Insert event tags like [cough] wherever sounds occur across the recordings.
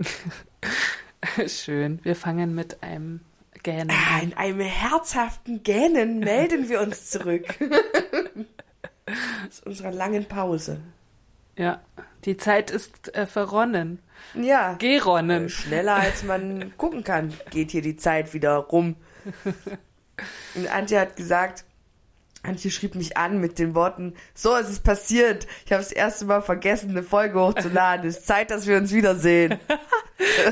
[laughs] Schön. Wir fangen mit einem Gähnen Ah, In einem herzhaften Gähnen melden wir uns zurück. [laughs] Aus unserer langen Pause. Ja, die Zeit ist äh, verronnen. Ja. Geronnen. Schneller als man [laughs] gucken kann, geht hier die Zeit wieder rum. Und Antje hat gesagt, Antje schrieb mich an mit den Worten, so es ist passiert. Ich habe das erste Mal vergessen, eine Folge hochzuladen. Es ist Zeit, dass wir uns wiedersehen. [laughs]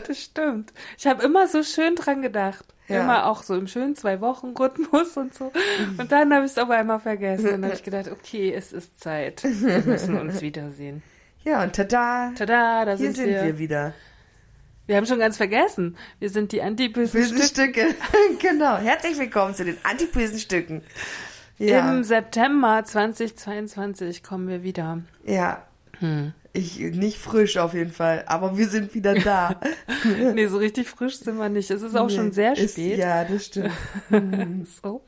Das stimmt. Ich habe immer so schön dran gedacht. Ja. Immer auch so im schönen Zwei-Wochen-Rhythmus und so. Und dann habe ich es aber einmal vergessen. Und dann habe ich gedacht, okay, es ist Zeit. Wir müssen uns [laughs] wiedersehen. Ja, und tada, Tada, da hier sind, sind wir. wir wieder. Wir haben schon ganz vergessen. Wir sind die antibösen Bösen Stücke. Stücke. [laughs] genau. Herzlich willkommen zu den Antipösen Stücken. Ja. Im September 2022 kommen wir wieder. ja. Hm. Ich, nicht frisch auf jeden Fall, aber wir sind wieder da. [laughs] Nee, so richtig frisch sind wir nicht. Es ist auch schon sehr Ist- spät. Ja, das stimmt. [laughs] So.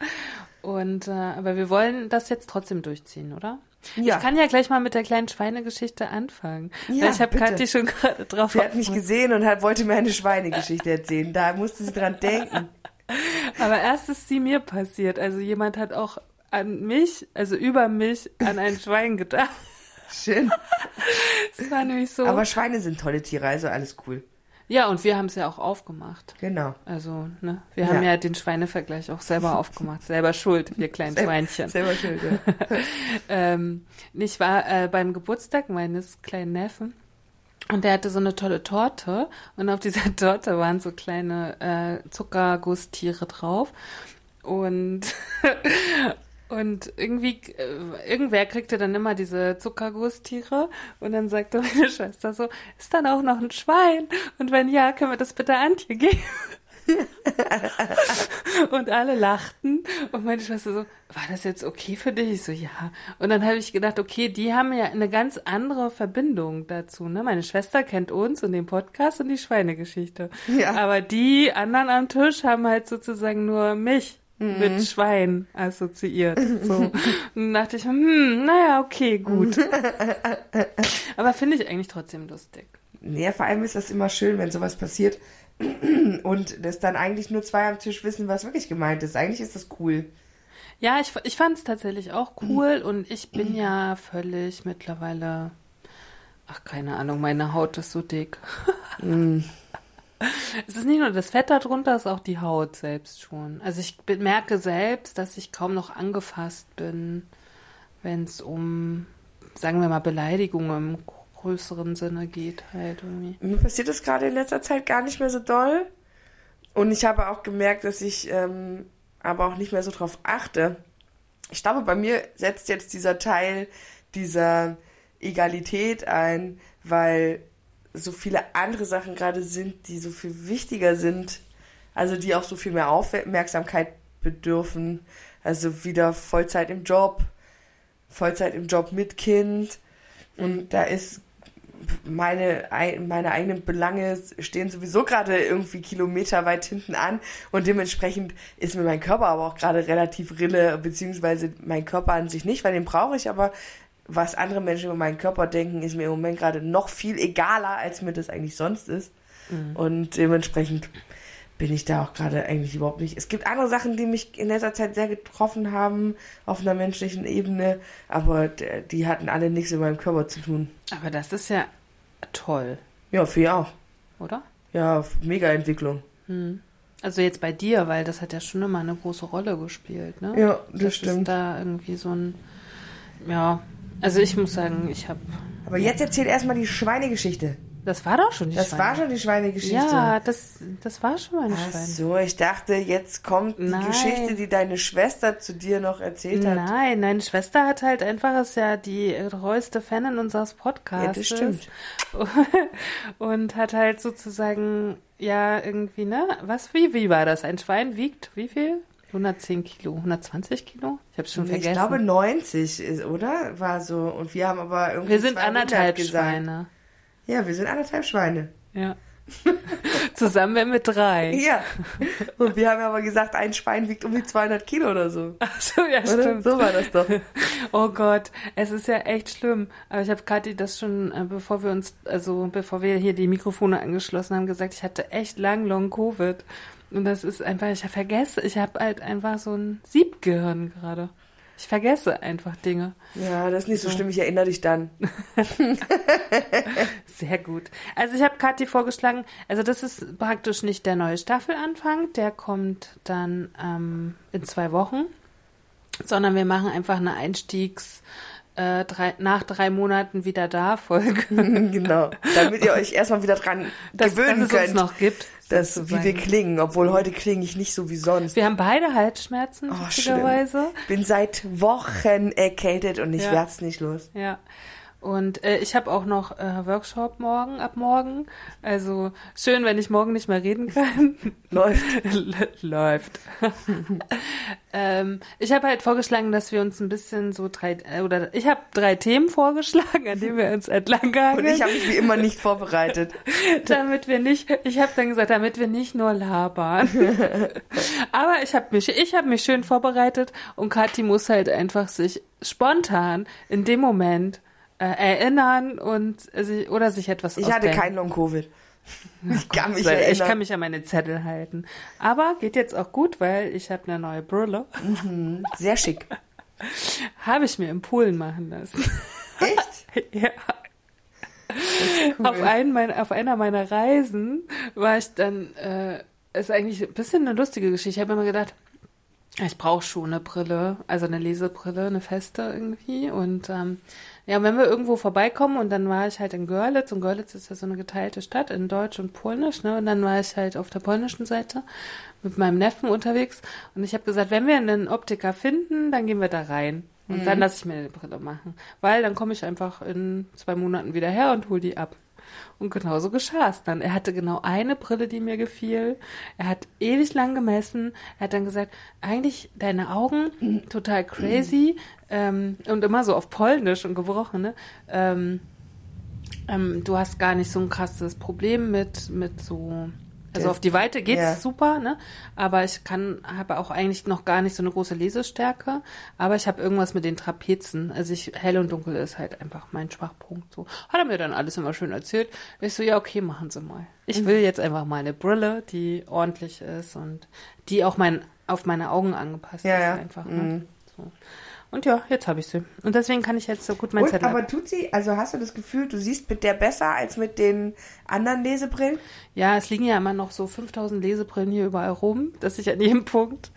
Und äh, aber wir wollen das jetzt trotzdem durchziehen, oder? Ja. Ich kann ja gleich mal mit der kleinen Schweinegeschichte anfangen. Ja, ich habe. Kathi schon gerade drauf. Sie hat mich gesehen und hat, wollte mir eine Schweinegeschichte erzählen. Da musste sie dran denken. [laughs] Aber erst ist sie mir passiert. Also jemand hat auch an mich, also über mich, an ein [laughs] Schwein gedacht. Schön. [laughs] Das war nämlich so. Aber Schweine sind tolle Tiere, also alles cool. ja, und wir haben es ja auch aufgemacht. Genau. Also, ne, wir Ja. haben ja den Schweinevergleich auch selber aufgemacht. Selber schuld, wir kleinen Schweinchen. Selber schön, ja. [laughs] Ähm, ich war äh, beim Geburtstag meines kleinen Neffen und der hatte so eine tolle Torte und auf dieser Torte waren so kleine äh, Zuckergusstiere drauf und und irgendwie äh, irgendwer kriegte dann immer diese Zuckergusstiere und dann sagte [laughs] meine Schwester so ist dann auch noch ein Schwein und wenn ja können wir das bitte Antje geben [laughs] und alle lachten und meine Schwester so, war das jetzt okay für dich? Ich so, ja. Und dann habe ich gedacht, okay, die haben ja eine ganz andere Verbindung dazu. Ne? Meine Schwester kennt uns und den Podcast und die Schweinegeschichte. Ja. Aber die anderen am Tisch haben halt sozusagen nur mich mit Schwein assoziiert. So. Und [laughs] dann dachte ich, hm, naja, okay, gut. [laughs] Aber finde ich eigentlich trotzdem lustig. Nee, vor allem ist das immer schön, wenn sowas passiert [clears throat] und dass dann eigentlich nur zwei am Tisch wissen, was wirklich gemeint ist. Eigentlich ist das cool. Ja, ich, ich fand es tatsächlich auch cool [clears throat] und ich bin ja völlig mittlerweile, ach keine Ahnung, meine Haut ist so dick. [laughs] es ist nicht nur das Fett darunter, es ist auch die Haut selbst schon. Also ich merke selbst, dass ich kaum noch angefasst bin, wenn es um, sagen wir mal, Beleidigungen im größeren Sinne geht halt irgendwie. Mir passiert das gerade in letzter Zeit gar nicht mehr so doll. Und ich habe auch gemerkt, dass ich ähm, aber auch nicht mehr so drauf achte. Ich glaube, bei mir setzt jetzt dieser Teil dieser Egalität ein, weil so viele andere Sachen gerade sind, die so viel wichtiger sind, also die auch so viel mehr Aufmerksamkeit bedürfen. Also wieder Vollzeit im Job, Vollzeit im Job mit Kind. Und da ist meine, ei- meine eigenen Belange stehen sowieso gerade irgendwie kilometerweit hinten an und dementsprechend ist mir mein Körper aber auch gerade relativ rille, beziehungsweise mein Körper an sich nicht, weil den brauche ich, aber was andere Menschen über meinen Körper denken, ist mir im Moment gerade noch viel egaler, als mir das eigentlich sonst ist. Und dementsprechend bin ich da auch gerade eigentlich überhaupt nicht. Es gibt andere Sachen, die mich in letzter Zeit sehr getroffen haben auf einer menschlichen Ebene, aber die hatten alle nichts mit meinem Körper zu tun. Aber das ist ja toll, Ja, für ihr auch. oder? Ja, mega Entwicklung. Also jetzt bei dir, weil das hat ja schon immer eine große Rolle gespielt, ne? Ja, das Dass stimmt. Es da irgendwie so ein, ja, also ich muss sagen, ich habe, Aber jetzt erzähl erstmal die Schweinegeschichte. Das war doch schon die Das Schweine. war schon die Schweinegeschichte. Ja, das, das war schon meine Ach Schweine. so, ich dachte, jetzt kommt die Nein. Geschichte, die deine Schwester zu dir noch erzählt hat. Nein, deine Schwester hat halt einfach, ist ja die treueste Fanin unseres Podcasts. Ja, das stimmt. [laughs] Und hat halt sozusagen, ja, irgendwie, ne? Was, wie, wie war das? Ein Schwein wiegt wie viel? 110 Kilo, 120 Kilo? Ich hab's schon Ich vergessen. glaube 90 ist, oder? War so. Und wir haben aber irgendwie. wir sind 200 anderthalb gesagt. Schweine. Ja, wir sind anderthalb Schweine. Ja. [laughs] Zusammen wären wir drei. Ja. Und wir haben aber gesagt, ein Schwein wiegt um die 200 Kilo oder so. Ach so, ja, Oder? stimmt. So war das doch. [laughs] Oh Gott, es ist ja echt schlimm. Aber ich habe Kathi das schon, äh, bevor wir uns, also bevor wir hier die Mikrofone angeschlossen haben, gesagt, ich hatte echt lang Long Covid. Und das ist einfach, ich vergesse, ich habe halt einfach so ein Siebgehirn gerade. Ich vergesse einfach Dinge. Ja, das ist nicht so schlimm. Ich erinnere dich dann. [laughs] Sehr gut. Also ich habe Kathi vorgeschlagen, also das ist praktisch nicht der neue Staffelanfang, der kommt dann ähm, in zwei Wochen, sondern wir machen einfach eine Einstiegs- äh, drei, nach drei Monaten wieder da Folge, [laughs] genau. Damit ihr euch erstmal wieder dran dass, dass gewöhnen es uns könnt, noch gibt. dass, wie wir klingen. Obwohl heute klinge ich nicht so wie sonst. Wir haben beide Halsschmerzen, Oh, lustigerweise. Bin seit Wochen erkältet und ich Ja. werd's nicht los. Ja. Und äh, ich habe auch noch äh, Workshop morgen, ab morgen. Also schön, wenn ich morgen nicht mehr reden kann. [laughs] Läuft. [laughs] Läuft. [laughs] ähm, ich habe halt vorgeschlagen, dass wir uns ein bisschen so drei, äh, oder ich habe drei Themen vorgeschlagen, an denen wir uns entlang Und hangeln, ich habe mich wie immer nicht vorbereitet. damit wir nicht, ich habe dann gesagt, damit wir nicht nur labern. Aber ich habe mich, ich habe mich schön vorbereitet und Kathi muss halt einfach sich spontan in dem Moment äh, erinnern und äh, sich, oder sich etwas Ich hatte ausdenken. keinen Long-Covid. Ich kann mich erinnern. Ich kann mich an meine Zettel halten. Aber geht jetzt auch gut, weil ich habe eine neue Brille. Sehr schick. [laughs] Habe ich mir in Polen machen lassen. Echt? [laughs] ja. Cool. Auf, einen meiner, auf einer meiner Reisen war ich dann, äh, ist eigentlich ein bisschen eine lustige Geschichte. Ich habe immer gedacht, ich brauche schon eine Brille, also eine Lesebrille, eine feste irgendwie. Und ähm, ja, wenn wir irgendwo vorbeikommen und dann war ich halt in Görlitz und Görlitz ist ja so eine geteilte Stadt in Deutsch und Polnisch, ne? Und dann war ich halt auf der polnischen Seite mit meinem Neffen unterwegs und ich habe gesagt, wenn wir einen Optiker finden, dann gehen wir da rein. Und dann lasse ich mir eine Brille machen. Weil dann komme ich einfach in zwei Monaten wieder her und hol die ab. Und genauso geschah es dann. Er hatte genau eine Brille, die mir gefiel. Er hat ewig lang gemessen. Er hat dann gesagt, eigentlich deine Augen total crazy ähm, und immer so auf Polnisch und gebrochen. Ne? Ähm, ähm, du hast gar nicht so ein krasses Problem mit mit so also auf die Weite geht's Ja. super, ne? Aber ich kann habe auch eigentlich noch gar nicht so eine große Lesestärke, aber ich habe irgendwas mit den Trapezen. Also ich hell und dunkel ist halt einfach mein Schwachpunkt so. Hat er mir dann alles immer schön erzählt. Ich so ja, okay, machen Sie mal. Ich will jetzt einfach mal eine Brille, die ordentlich ist und die auch mein auf meine Augen angepasst Ja, ist ja. einfach, ne? Mhm. So. Und ja, jetzt habe ich sie. Und deswegen kann ich jetzt so gut mein Und, Zettel aber ab- tut sie, also hast du das Gefühl, du siehst mit der besser als mit den anderen Lesebrillen? Ja, es liegen ja immer noch so 5000 Lesebrillen hier überall rum, dass ich an jedem Punkt.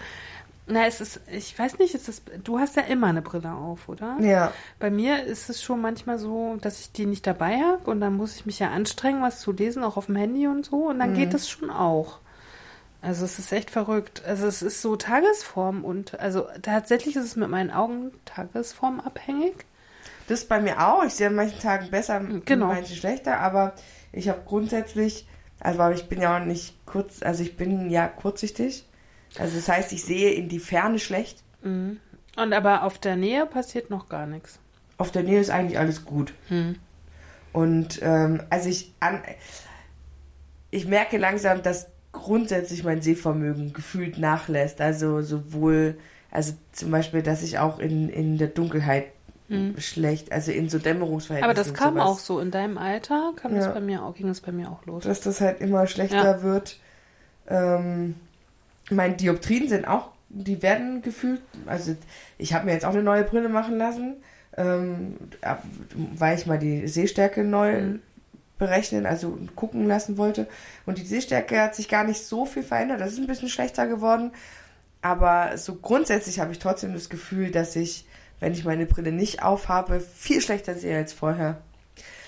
Na, es ist, ich weiß nicht, es ist, du hast ja immer eine Brille auf, oder? Ja. Bei mir ist es schon manchmal so, dass ich die nicht dabei habe und dann muss ich mich ja anstrengen, was zu lesen, auch auf dem Handy und so, und dann geht das schon auch. Also es ist echt verrückt. Also es ist so Tagesform und also tatsächlich ist es mit meinen Augen tagesformabhängig. Das ist bei mir auch. Ich sehe an manchen Tagen besser, Genau. an manchen schlechter, aber ich habe grundsätzlich, also ich bin ja auch nicht kurz, also ich bin ja kurzsichtig. Also das heißt, ich sehe in die Ferne schlecht. Mhm. Und aber auf der Nähe passiert noch gar nichts. Auf der Nähe ist eigentlich alles gut. Hm. Und ähm, also ich an, ich merke langsam, dass grundsätzlich mein Sehvermögen gefühlt nachlässt. Also sowohl, also zum Beispiel, dass ich auch in, in der Dunkelheit schlecht, also in so Dämmerungsverhältnissen. Aber das kam sowas, auch so in deinem Alter, kam Ja. das bei mir auch, ging es bei mir auch los. Dass das halt immer schlechter Ja. wird. Ähm, meine Dioptrien sind auch, die werden gefühlt, also ich habe mir jetzt auch eine neue Brille machen lassen, ähm, weil ich mal die Sehstärke neu Mhm. Berechnen, also gucken lassen wollte. Und die Sehstärke hat sich gar nicht so viel verändert. Das ist ein bisschen schlechter geworden. Aber so grundsätzlich habe ich trotzdem das Gefühl, dass ich, wenn ich meine Brille nicht aufhabe, viel schlechter sehe als vorher.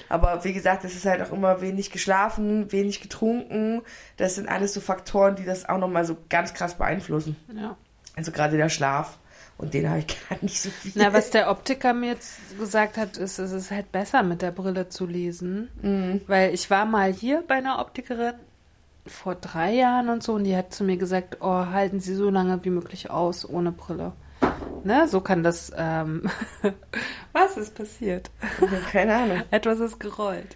Aber wie gesagt, es ist halt auch immer wenig geschlafen, wenig getrunken. Das sind alles so Faktoren, die das auch nochmal so ganz krass beeinflussen. Ja. Also gerade der Schlaf. Und den habe ich [laughs] gar nicht so viel. Na, was der Optiker mir jetzt gesagt hat, ist, es ist halt besser mit der Brille zu lesen. Mhm. Weil ich war mal hier bei einer Optikerin vor drei Jahren und so und die hat zu mir gesagt, oh, halten Sie so lange wie möglich aus ohne Brille. Ne, so kann das. Ähm [laughs] Was ist passiert? Keine Ahnung. [laughs] Etwas ist gerollt.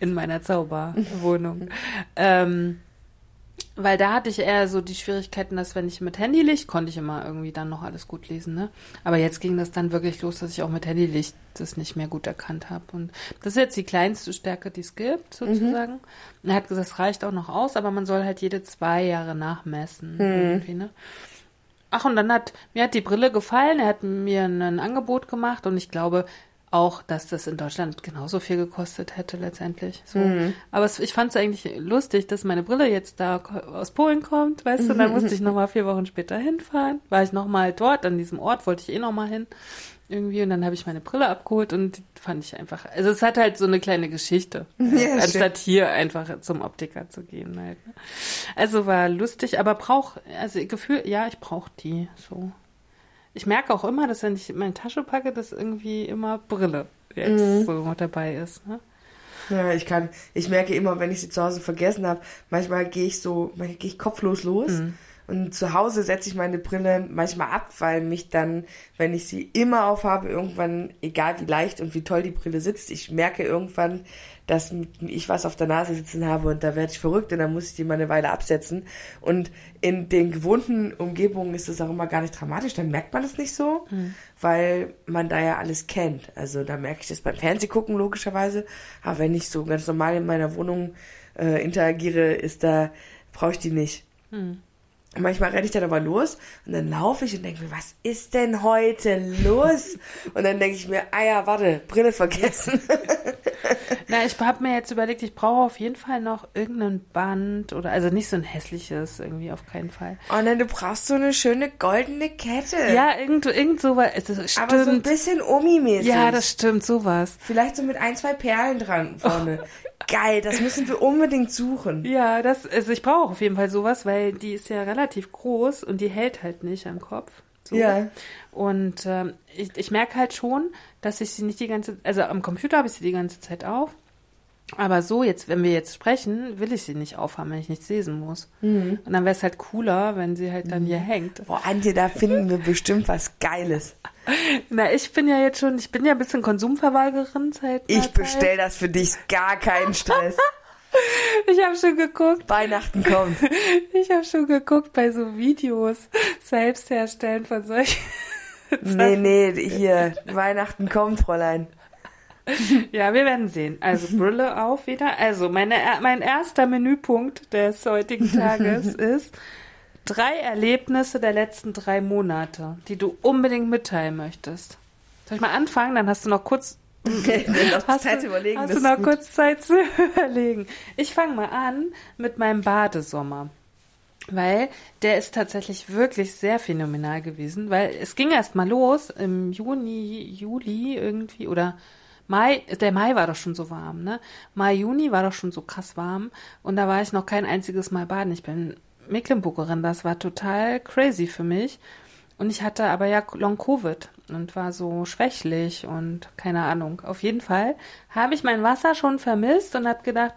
In meiner Zauberwohnung. ähm, weil da hatte ich eher so die Schwierigkeiten, dass wenn ich mit Handylicht, konnte ich immer irgendwie dann noch alles gut lesen, ne? Aber jetzt ging das dann wirklich los, dass ich auch mit Handylicht das nicht mehr gut erkannt habe. Und das ist jetzt die kleinste Stärke, die es gibt, sozusagen. Und er hat gesagt, es reicht auch noch aus, aber man soll halt jede zwei Jahre nachmessen. Irgendwie, ne? Ach, und dann hat, mir hat die Brille gefallen, er hat mir ein Angebot gemacht und ich glaube auch, dass das in Deutschland genauso viel gekostet hätte letztendlich. So. Aber es, ich fand es eigentlich lustig, dass meine Brille jetzt da aus Polen kommt, weißt du, dann [laughs] musste ich nochmal vier Wochen später hinfahren, war ich nochmal dort, an diesem Ort wollte ich eh nochmal hin. Irgendwie und dann habe ich meine Brille abgeholt und die fand ich einfach, also es hat halt so eine kleine Geschichte, [laughs] Ja, anstatt hier einfach zum Optiker zu gehen halt. Ne? Also war lustig, aber brauch, also Gefühl, ja, ich brauche die so. Ich merke auch immer, dass wenn ich in meine Tasche packe, dass irgendwie immer Brille jetzt so dabei ist. Ne? Ja, ich kann, ich merke immer, wenn ich sie zu Hause vergessen habe, manchmal gehe ich so, manchmal gehe ich kopflos los. Und zu Hause setze ich meine Brille manchmal ab, weil mich dann, wenn ich sie immer aufhabe, irgendwann, egal wie leicht und wie toll die Brille sitzt, ich merke irgendwann, dass ich was auf der Nase sitzen habe und da werde ich verrückt und dann muss ich die mal eine Weile absetzen. Und in den gewohnten Umgebungen ist das auch immer gar nicht dramatisch, dann merkt man das nicht so, weil man da ja alles kennt. Also da merke ich das beim Fernsehgucken logischerweise, aber wenn ich so ganz normal in meiner Wohnung äh, interagiere, ist da, brauche ich die nicht. Und manchmal renne ich dann aber los und dann laufe ich und denke mir, was ist denn heute los? Und dann denke ich mir, ah ja, warte, Brille vergessen. [laughs] Na, ich habe mir jetzt überlegt, ich brauche auf jeden Fall noch irgendein Band oder, also nicht so ein hässliches irgendwie, auf keinen Fall. Und dann du brauchst so eine schöne goldene Kette. Ja, irgend, irgend sowas, es ist- aber so ein stimmt. bisschen Omi-mäßig. Ja, das stimmt, sowas. Vielleicht so mit ein, zwei Perlen dran vorne. [laughs] Geil, das müssen wir unbedingt suchen. Ja, das, also ich brauche auf jeden Fall sowas, weil die ist ja relativ groß und die hält halt nicht am Kopf. So. Ja. Und ähm, ich, ich merke halt schon, dass ich sie nicht die ganze, also am Computer habe ich sie die ganze Zeit auf. Aber so jetzt, wenn wir jetzt sprechen, will ich sie nicht aufhaben, wenn ich nichts lesen muss. Und dann wäre es halt cooler, wenn sie halt dann hier hängt. Boah, Antje, da finden wir bestimmt was Geiles. [laughs] Na, ich bin ja jetzt schon, ich bin ja ein bisschen Konsumverweigerin seit. Ich bestell das für dich, gar keinen Stress. [laughs] Ich habe schon geguckt. Weihnachten kommt. [laughs] Ich habe schon geguckt bei so Videos selbst herstellen von solchen. Nee, nee, hier, Weihnachten kommt, Fräulein. Ja, wir werden sehen. Also Brille auf wieder. Also meine, mein erster Menüpunkt des heutigen Tages [laughs] ist drei Erlebnisse der letzten drei Monate, die du unbedingt mitteilen möchtest. Soll ich mal anfangen? Dann hast du noch kurz [laughs] noch Hast, Zeit du, überlegen. hast du noch gut. kurz Zeit zu [laughs] überlegen? Ich fange mal an mit meinem Badesommer. Weil der ist tatsächlich wirklich sehr phänomenal gewesen, weil es ging erst mal los im Juni, Juli irgendwie oder Mai, der Mai war doch schon so warm, ne? Mai, Juni war doch schon so krass warm und da war ich noch kein einziges Mal baden. Ich bin Mecklenburgerin, das war total crazy für mich. Und ich hatte aber ja Long Covid und war so schwächlich und keine Ahnung. Auf jeden Fall habe ich mein Wasser schon vermisst und habe gedacht,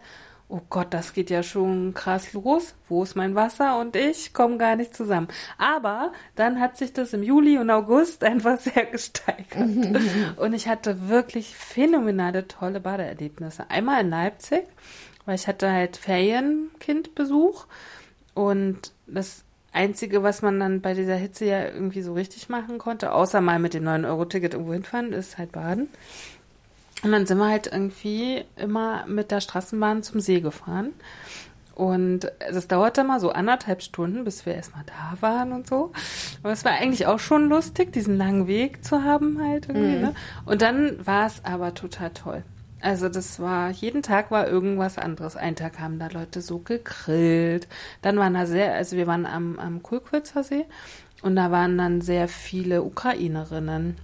oh Gott, das geht ja schon krass los. Wo ist mein Wasser? Und ich komme gar nicht zusammen. Aber dann hat sich das im Juli und August [laughs] einfach sehr gesteigert. [laughs] und ich hatte wirklich phänomenale, tolle Badeerlebnisse. Einmal in Leipzig, weil ich hatte halt Ferienkindbesuch und das Einzige, was man dann bei dieser Hitze ja irgendwie so richtig machen konnte, außer mal mit dem 9-Euro-Ticket irgendwo hinfahren, ist halt baden. Und dann sind wir halt irgendwie immer mit der Straßenbahn zum See gefahren. Und das dauerte mal so anderthalb Stunden, bis wir erstmal da waren und so. Aber es war eigentlich auch schon lustig, diesen langen Weg zu haben halt irgendwie. Ne? Und dann war es aber total toll. Also das war, jeden Tag war irgendwas anderes. Einen Tag haben da Leute so gegrillt. Dann waren da sehr, also wir waren am, am Kulkwitzer See und da waren dann sehr viele Ukrainerinnen.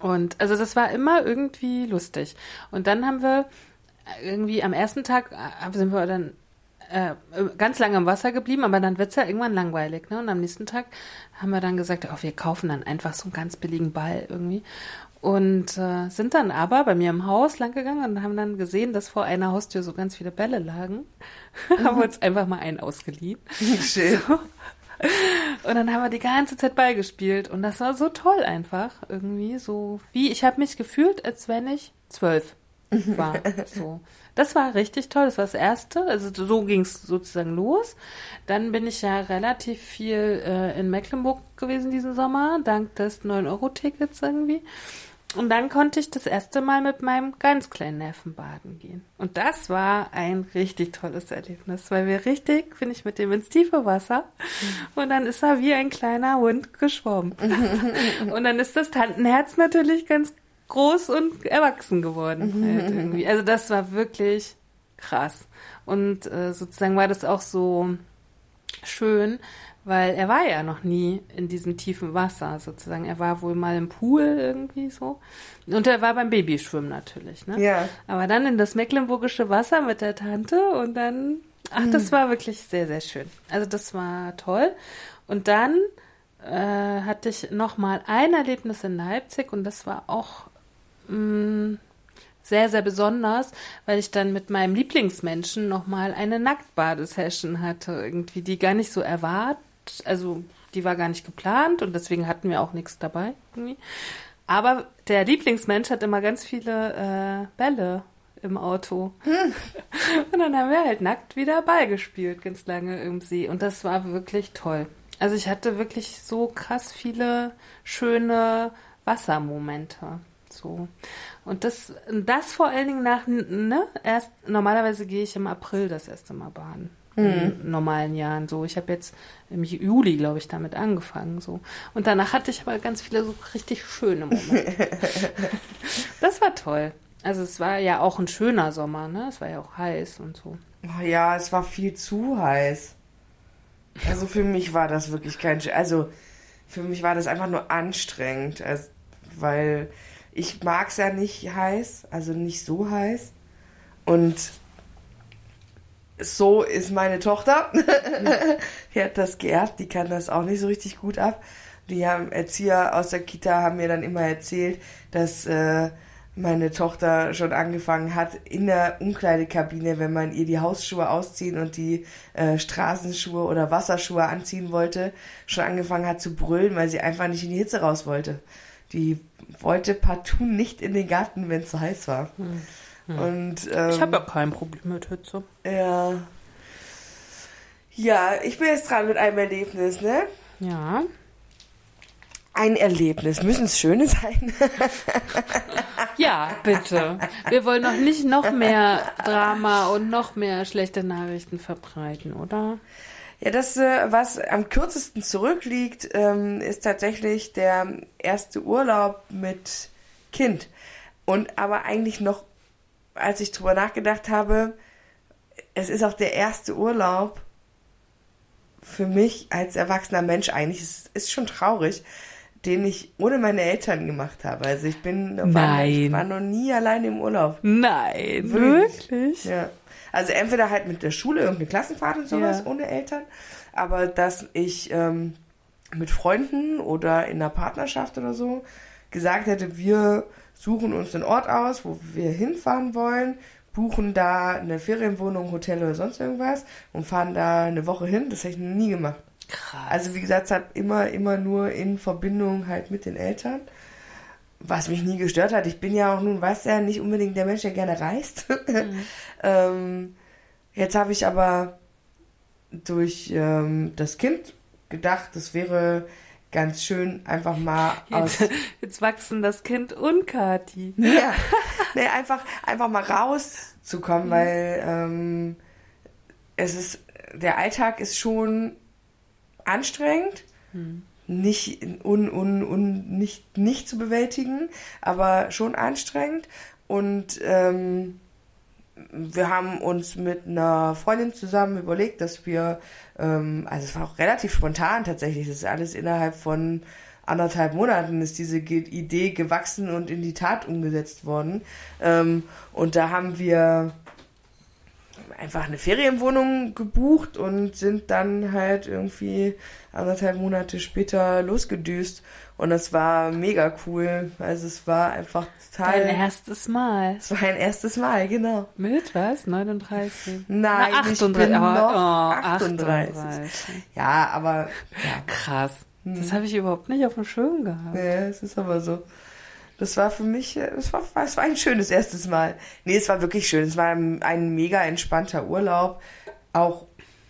Und also das war immer irgendwie lustig. Und dann haben wir irgendwie am ersten Tag äh, sind wir dann äh, ganz lange im Wasser geblieben, aber dann wird's ja irgendwann langweilig. Ne? Und am nächsten Tag haben wir dann gesagt, oh, wir kaufen dann einfach so einen ganz billigen Ball irgendwie. Und äh, sind dann aber bei mir im Haus lang gegangen und haben dann gesehen, dass vor einer Haustür so ganz viele Bälle lagen. [laughs] haben uns einfach mal einen ausgeliehen. Schön. So. Und dann haben wir die ganze Zeit Ball gespielt und das war so toll einfach irgendwie so wie ich habe mich gefühlt, als wenn ich zwölf war. [laughs] So, das war richtig toll. Das war das erste. Also so ging es sozusagen los. Dann bin ich ja relativ viel äh, in Mecklenburg gewesen diesen Sommer, dank des 9-Euro-Tickets irgendwie. Und dann konnte ich das erste Mal mit meinem ganz kleinen Neffen baden gehen. Und das war ein richtig tolles Erlebnis, weil wir richtig, finde ich, mit dem ins tiefe Wasser. Und dann ist er wie ein kleiner Hund geschwommen. [laughs] und dann ist das Tantenherz natürlich ganz groß und erwachsen geworden. Halt irgendwie. Also das war wirklich krass. Und äh, sozusagen war das auch so schön, weil er war ja noch nie in diesem tiefen Wasser sozusagen. Er war wohl mal im Pool irgendwie so. Und er war beim Babyschwimmen natürlich, ne? Ja. Aber dann in das mecklenburgische Wasser mit der Tante und dann, ach, das war wirklich sehr, sehr schön. Also das war toll. Und dann äh, hatte ich noch mal ein Erlebnis in Leipzig und das war auch mh, sehr, sehr besonders, weil ich dann mit meinem Lieblingsmenschen nochmal eine Nacktbadesession hatte, irgendwie, die gar nicht so erwartet, also die war gar nicht geplant und deswegen hatten wir auch nichts dabei. Irgendwie. Aber der Lieblingsmensch hat immer ganz viele äh, Bälle im Auto. [laughs] Und dann haben wir halt nackt wieder Ball gespielt, ganz lange See. Und das war wirklich toll. Also ich hatte wirklich so krass viele schöne Wassermomente. So. Und das, das vor allen Dingen nach, ne, erst, normalerweise gehe ich im April das erste Mal baden. In normalen Jahren so. Ich habe jetzt im Juli, glaube ich, damit angefangen so. Und danach hatte ich aber ganz viele so richtig schöne Momente. [laughs] das war toll. Also es war ja auch ein schöner Sommer, ne? Es war ja auch heiß und so. Oh ja, es war viel zu heiß. Also für mich war das wirklich kein, Sch- also für mich war das einfach nur anstrengend, also, weil ich mag es ja nicht heiß, also nicht so heiß. Und so ist meine Tochter. [laughs] die hat das geerbt, die kann das auch nicht so richtig gut ab. Die haben Erzieher aus der Kita haben mir dann immer erzählt, dass äh, meine Tochter schon angefangen hat, in der Umkleidekabine, wenn man ihr die Hausschuhe ausziehen und die äh, Straßenschuhe oder Wasserschuhe anziehen wollte, schon angefangen hat zu brüllen, weil sie einfach nicht in die Hitze raus wollte. Die wollte partout nicht in den Garten, wenn es so heiß war. Und, ähm, Ich habe ja kein Problem mit Hitze. ja. Ja, ich bin jetzt dran mit einem Erlebnis, ne? Ja. Ein Erlebnis. Müssen es schöne sein? [laughs] Ja, bitte. Wir wollen doch nicht noch mehr Drama und noch mehr schlechte Nachrichten verbreiten, oder? Ja, das, äh, was am kürzesten zurückliegt, ähm, ist tatsächlich der erste Urlaub mit Kind. Und aber eigentlich noch, als ich drüber nachgedacht habe, es ist auch der erste Urlaub für mich als erwachsener Mensch eigentlich. Es ist schon traurig, den ich ohne meine Eltern gemacht habe. Also ich bin war, ich war noch nie allein im Urlaub. Nein, Wirklich? wirklich? Ja. Also entweder halt mit der Schule, irgendeine Klassenfahrt und sowas, Ja. ohne Eltern. Aber dass ich ähm, mit Freunden oder in einer Partnerschaft oder so gesagt hätte, wir suchen uns einen Ort aus, wo wir hinfahren wollen, buchen da eine Ferienwohnung, Hotel oder sonst irgendwas und fahren da eine Woche hin, das hätte ich noch nie gemacht. Krass. Also wie gesagt, es hat immer, immer nur in Verbindung halt mit den Eltern. Was mich nie gestört hat. Ich bin ja auch nun, weißt du ja, nicht unbedingt der Mensch, der gerne reist. [laughs] ähm, jetzt habe ich aber durch ähm, das Kind gedacht, das wäre ganz schön, einfach mal aus. Jetzt, [laughs] jetzt wachsen das Kind und Kati. Ja, [laughs] nee, einfach, einfach mal rauszukommen, weil ähm, es ist, der Alltag ist schon anstrengend, nicht, un, un, un, nicht, nicht zu bewältigen, aber schon anstrengend. Und ähm, wir haben uns mit einer Freundin zusammen überlegt, dass wir, ähm, also es war auch relativ spontan tatsächlich, das ist alles innerhalb von anderthalb Monaten ist diese Idee gewachsen und in die Tat umgesetzt worden. Ähm, und da haben wir einfach eine Ferienwohnung gebucht und sind dann halt irgendwie anderthalb Monate später losgedüst. Und das war mega cool. Also es war einfach total. Dein erstes Mal. Es war ein erstes Mal, genau. Mit was? 39? Nein, Na, ich 38. bin noch oh, 38. 38. Ja, aber ja, Krass. Das habe ich überhaupt nicht auf dem Schirm gehabt. ja, es ist aber so. Das war für mich, äh, es war, es war ein schönes erstes Mal. Nee, es war wirklich schön. Es war ein, ein mega entspannter Urlaub. Auch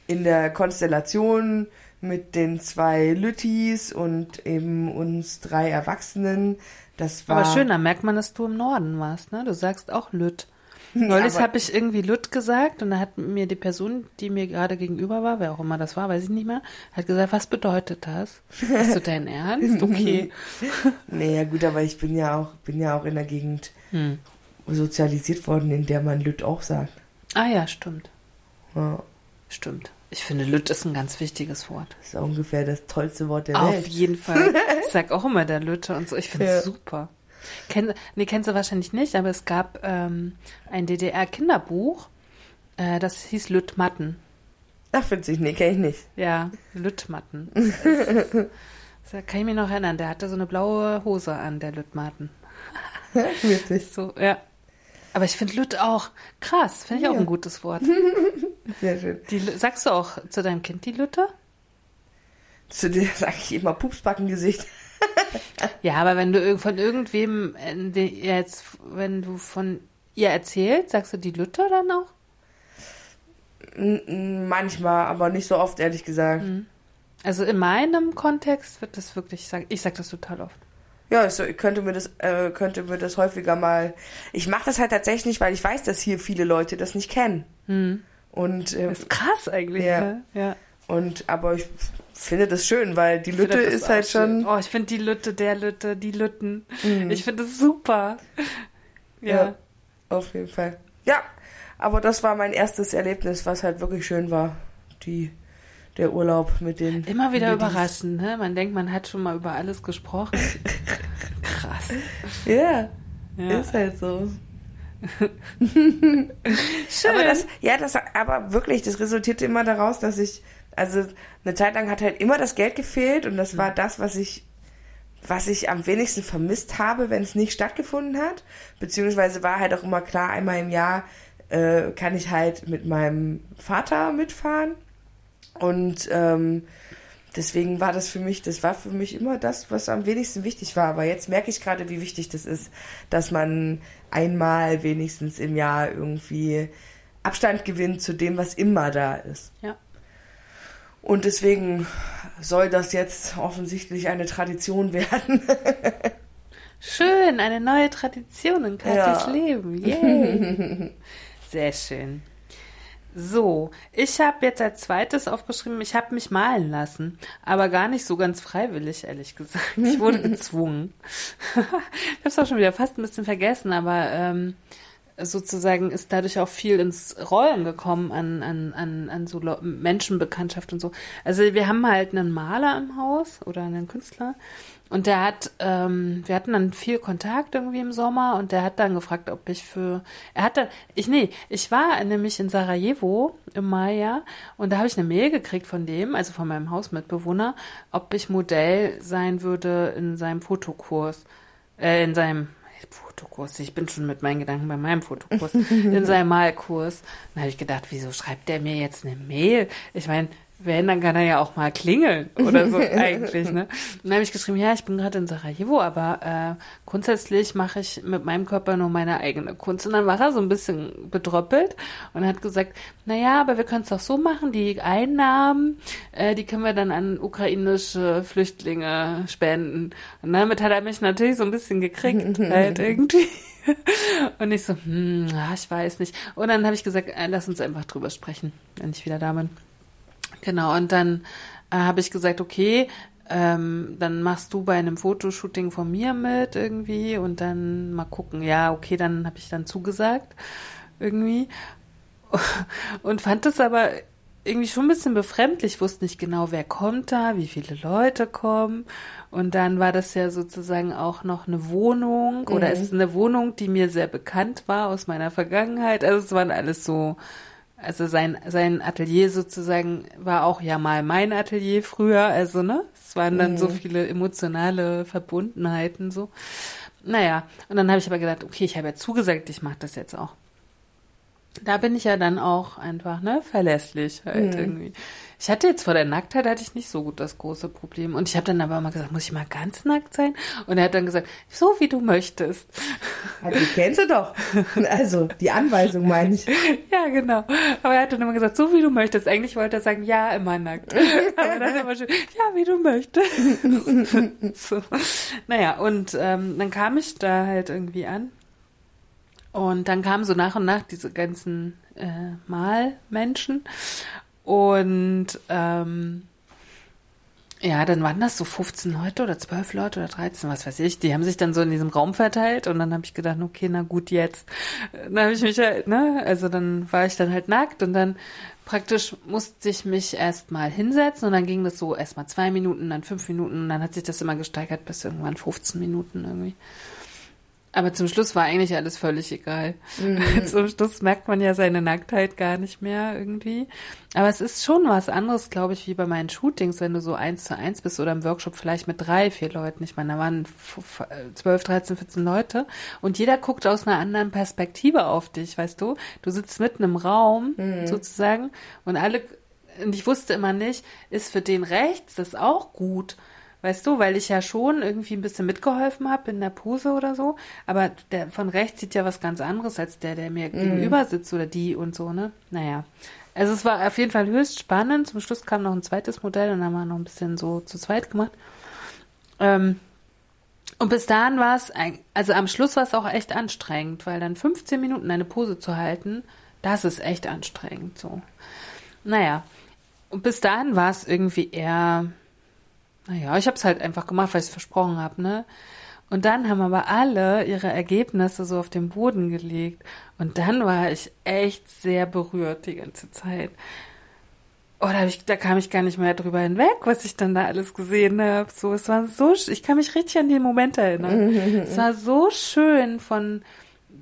in der Konstellation mit den zwei Lüttis und eben uns drei Erwachsenen. Das war Aber schön, da merkt man, dass du im Norden warst, ne? Du sagst auch Lütt. [laughs] Neulich aber- habe ich irgendwie Lütt gesagt und da hat mir die Person, die mir gerade gegenüber war, wer auch immer das war, weiß ich nicht mehr, hat gesagt, was bedeutet das? Ist du dein [laughs] Ernst? Okay. [laughs] Nee, ja gut, aber ich bin ja auch, bin ja auch in der Gegend Hm. sozialisiert worden, in der man Lütt auch sagt. Ah ja, stimmt. Ja, Stimmt. Ich finde, Lütt ist ein ganz wichtiges Wort. das ist auch ungefähr das tollste Wort der Auf Welt. jeden Fall. [laughs] Ich sag auch immer der Lütte und so. Ich finde es Ja. super. Kenn, nee, kennst du wahrscheinlich nicht, aber es gab ähm, ein DDR-Kinderbuch, äh, das hieß Lüttmatten. Ach, witzig, nee, kenn ich nicht. Ja, Lüttmatten. [laughs] Das, das kann ich mich noch erinnern. Der hatte so eine blaue Hose an, der Lüttmatten. [laughs] Witzig, So, ja. Aber ich finde Lütt auch krass. Finde ich auch Ja. ein gutes Wort. Sehr schön. Die, sagst du auch zu deinem Kind die Lütte? Zu dir sage ich immer Pupsbackengesicht. [laughs] Ja, aber wenn du von irgendwem äh, jetzt, wenn du von ihr erzählst, sagst du die Lütte dann auch? Manchmal, aber nicht so oft, ehrlich gesagt. Also in meinem Kontext wird das wirklich, ich sag, ich sag das total oft. Ja, ich, so, ich könnte mir das, äh, könnte mir das häufiger mal. Ich mache das halt tatsächlich weil ich weiß, dass hier viele Leute das nicht kennen. Und, äh, Das ist krass eigentlich, Ja. ne? Ja. und aber ich finde das schön, weil die Lütte ist halt schön. schon. Oh, ich finde die Lütte, der Lütte, die Lütten. Ich finde das super. Ja. Ja. Auf jeden Fall. Ja, aber das war mein erstes Erlebnis, was halt wirklich schön war. Die, der Urlaub mit den. Immer wieder überraschend, ne? Man denkt, man hat schon mal über alles gesprochen. [laughs] Krass. Ja, Ja. ist halt so. Schön. [laughs] Aber das, ja, das, aber wirklich, das resultierte immer daraus, dass ich, also eine Zeit lang hat halt immer das Geld gefehlt und das war das, was ich, was ich am wenigsten vermisst habe, wenn es nicht stattgefunden hat. Beziehungsweise war halt auch immer klar, einmal im Jahr äh, kann ich halt mit meinem Vater mitfahren und ähm, deswegen war das für mich, das war für mich immer das, was am wenigsten wichtig war. Aber jetzt merke ich gerade, wie wichtig das ist, dass man einmal wenigstens im Jahr irgendwie Abstand gewinnt zu dem, was immer da ist. Ja. Und deswegen soll das jetzt offensichtlich eine Tradition [laughs] werden. Schön, eine neue Tradition in Katis Ja. Leben. Yay. [laughs] Sehr schön. So, ich habe jetzt als zweites aufgeschrieben, ich habe mich malen lassen, aber gar nicht so ganz freiwillig, ehrlich gesagt. Ich wurde [laughs] gezwungen. [laughs] ich habe es auch schon wieder fast ein bisschen vergessen, aber ähm, sozusagen ist dadurch auch viel ins Rollen gekommen an, an, an, an so Menschenbekanntschaft und so. Also wir haben halt einen Maler im Haus oder einen Künstler und der hat, ähm, wir hatten dann viel Kontakt irgendwie im Sommer und der hat dann gefragt, ob ich für, er hat dann, ich, nee, ich war nämlich in Sarajevo im Mai, ja, und da habe ich eine Mail gekriegt von dem, also von meinem Hausmitbewohner, ob ich Modell sein würde in seinem Fotokurs, äh, in seinem Fotokurs, ich bin schon mit meinen Gedanken bei meinem Fotokurs, [laughs] in seinem Malkurs. Dann habe ich gedacht, wieso schreibt der mir jetzt eine Mail? Ich meine, wenn, dann kann er ja auch mal klingeln oder so [laughs] eigentlich, ne? Und dann habe ich geschrieben, ja, ich bin gerade in Sarajevo, aber äh, grundsätzlich mache ich mit meinem Körper nur meine eigene Kunst. Und dann war er so ein bisschen bedröppelt und hat gesagt, na ja, aber wir können es doch so machen, die Einnahmen, äh, die können wir dann an ukrainische Flüchtlinge spenden. Und damit hat er mich natürlich so ein bisschen gekriegt, [laughs] halt irgendwie. [laughs] Und ich so, hm, ich weiß nicht. Und dann habe ich gesagt, äh, lass uns einfach drüber sprechen, wenn ich wieder da bin. Genau, und dann äh, habe ich gesagt, okay, ähm, dann machst du bei einem Fotoshooting von mir mit irgendwie und dann mal gucken. Ja, okay, dann habe ich dann zugesagt irgendwie [laughs] und fand es aber irgendwie schon ein bisschen befremdlich. Ich wusste nicht genau, wer kommt da, wie viele Leute kommen. Und dann war das ja sozusagen auch noch eine Wohnung oder Mhm. es ist eine Wohnung, die mir sehr bekannt war aus meiner Vergangenheit. Also es waren alles so, also sein, sein Atelier sozusagen war auch ja mal mein Atelier früher. Also, ne? Es waren dann so viele emotionale Verbundenheiten so. Naja, und dann habe ich aber gedacht, okay, ich habe ja zugesagt, ich mache das jetzt auch. Da bin ich ja dann auch einfach, ne, verlässlich halt irgendwie. Ich hatte jetzt vor der Nacktheit hatte ich nicht so gut das große Problem. Und ich habe dann aber immer gesagt, muss ich mal ganz nackt sein? Und er hat dann gesagt, so wie du möchtest. Halt, die kennst du doch. Also, die Anweisung meine ich. [laughs] Ja, genau. Aber er hat dann immer gesagt, so wie du möchtest. Eigentlich wollte er sagen, ja, immer nackt. [laughs] Aber dann immer schön, ja, wie du möchtest. [laughs] so. Naja, und ähm, dann kam ich da halt irgendwie an. Und dann kamen so nach und nach diese ganzen äh, Malmenschen. Und ähm, ja, dann waren das so 15 Leute oder 12 Leute oder 13, was weiß ich. Die haben sich dann so in diesem Raum verteilt und dann habe ich gedacht, okay, na gut, jetzt. Dann habe ich mich halt, ne, also dann war ich dann halt nackt und dann praktisch musste ich mich erstmal hinsetzen und dann ging das so erstmal zwei Minuten, dann fünf Minuten und dann hat sich das immer gesteigert bis irgendwann 15 Minuten irgendwie. Aber zum Schluss war eigentlich alles völlig egal. [laughs] Zum Schluss merkt man ja seine Nacktheit gar nicht mehr irgendwie. Aber es ist schon was anderes, glaube ich, wie bei meinen Shootings, wenn du so eins zu eins bist oder im Workshop vielleicht mit drei, vier Leuten. Ich meine, da waren f- f- 12, 13, 14 Leute und jeder guckt aus einer anderen Perspektive auf dich, weißt du? Du sitzt mitten im Raum sozusagen und alle, und ich wusste immer nicht, ist für den rechts das auch gut? Weißt du, weil ich ja schon irgendwie ein bisschen mitgeholfen habe in der Pose oder so, aber der von rechts sieht ja was ganz anderes als der, der mir gegenüber sitzt oder die und so, ne? Naja. Also es war auf jeden Fall höchst spannend. Zum Schluss kam noch ein zweites Modell und dann haben wir noch ein bisschen so zu zweit gemacht. Ähm, und bis dahin war es, also am Schluss war es auch echt anstrengend, weil dann 15 Minuten eine Pose zu halten, das ist echt anstrengend so. Naja, und bis dahin war es irgendwie eher, naja, ich habe es halt einfach gemacht, weil ich es versprochen habe, ne? Und dann haben aber alle ihre Ergebnisse so auf den Boden gelegt. Und dann war ich echt sehr berührt die ganze Zeit. Oh, da, ich, da kam ich gar nicht mehr drüber hinweg, was ich dann da alles gesehen habe. So, es war so, ich kann mich richtig an den Moment erinnern. es war so schön von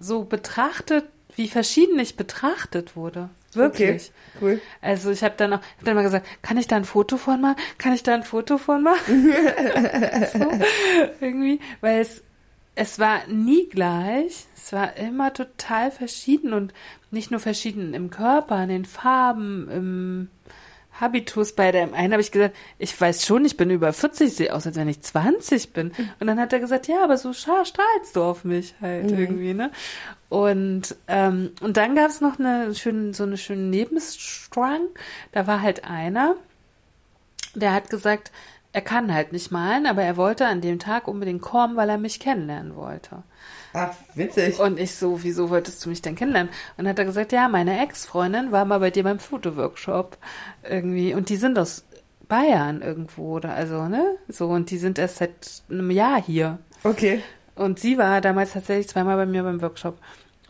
so betrachtet, wie verschieden ich betrachtet wurde. Wirklich. Okay, cool. Also ich habe dann auch hab dann mal gesagt, kann ich da ein Foto von machen? Kann ich da ein Foto von machen? [laughs] so, irgendwie, weil es es war nie gleich, es war immer total verschieden und nicht nur verschieden im Körper, in den Farben, im Habitus. Bei dem einen habe ich gesagt, ich weiß schon, ich bin über 40, sehe aus, als wenn ich 20 bin. Und dann hat er gesagt, ja, aber so strahlst du auf mich halt irgendwie, ne? Und, ähm, und dann gab es noch eine schöne, so eine schöne Nebenstrang. Da war halt einer, der hat gesagt, er kann halt nicht malen, aber er wollte an dem Tag unbedingt kommen, weil er mich kennenlernen wollte. Ach, witzig. Und ich so, wieso wolltest du mich denn kennenlernen? Und dann hat er gesagt, ja, meine Ex-Freundin war mal bei dir beim Fotoworkshop irgendwie und die sind aus Bayern irgendwo oder also, ne? So, und die sind erst seit einem Jahr hier. Okay. Und sie war damals tatsächlich zweimal bei mir beim Workshop.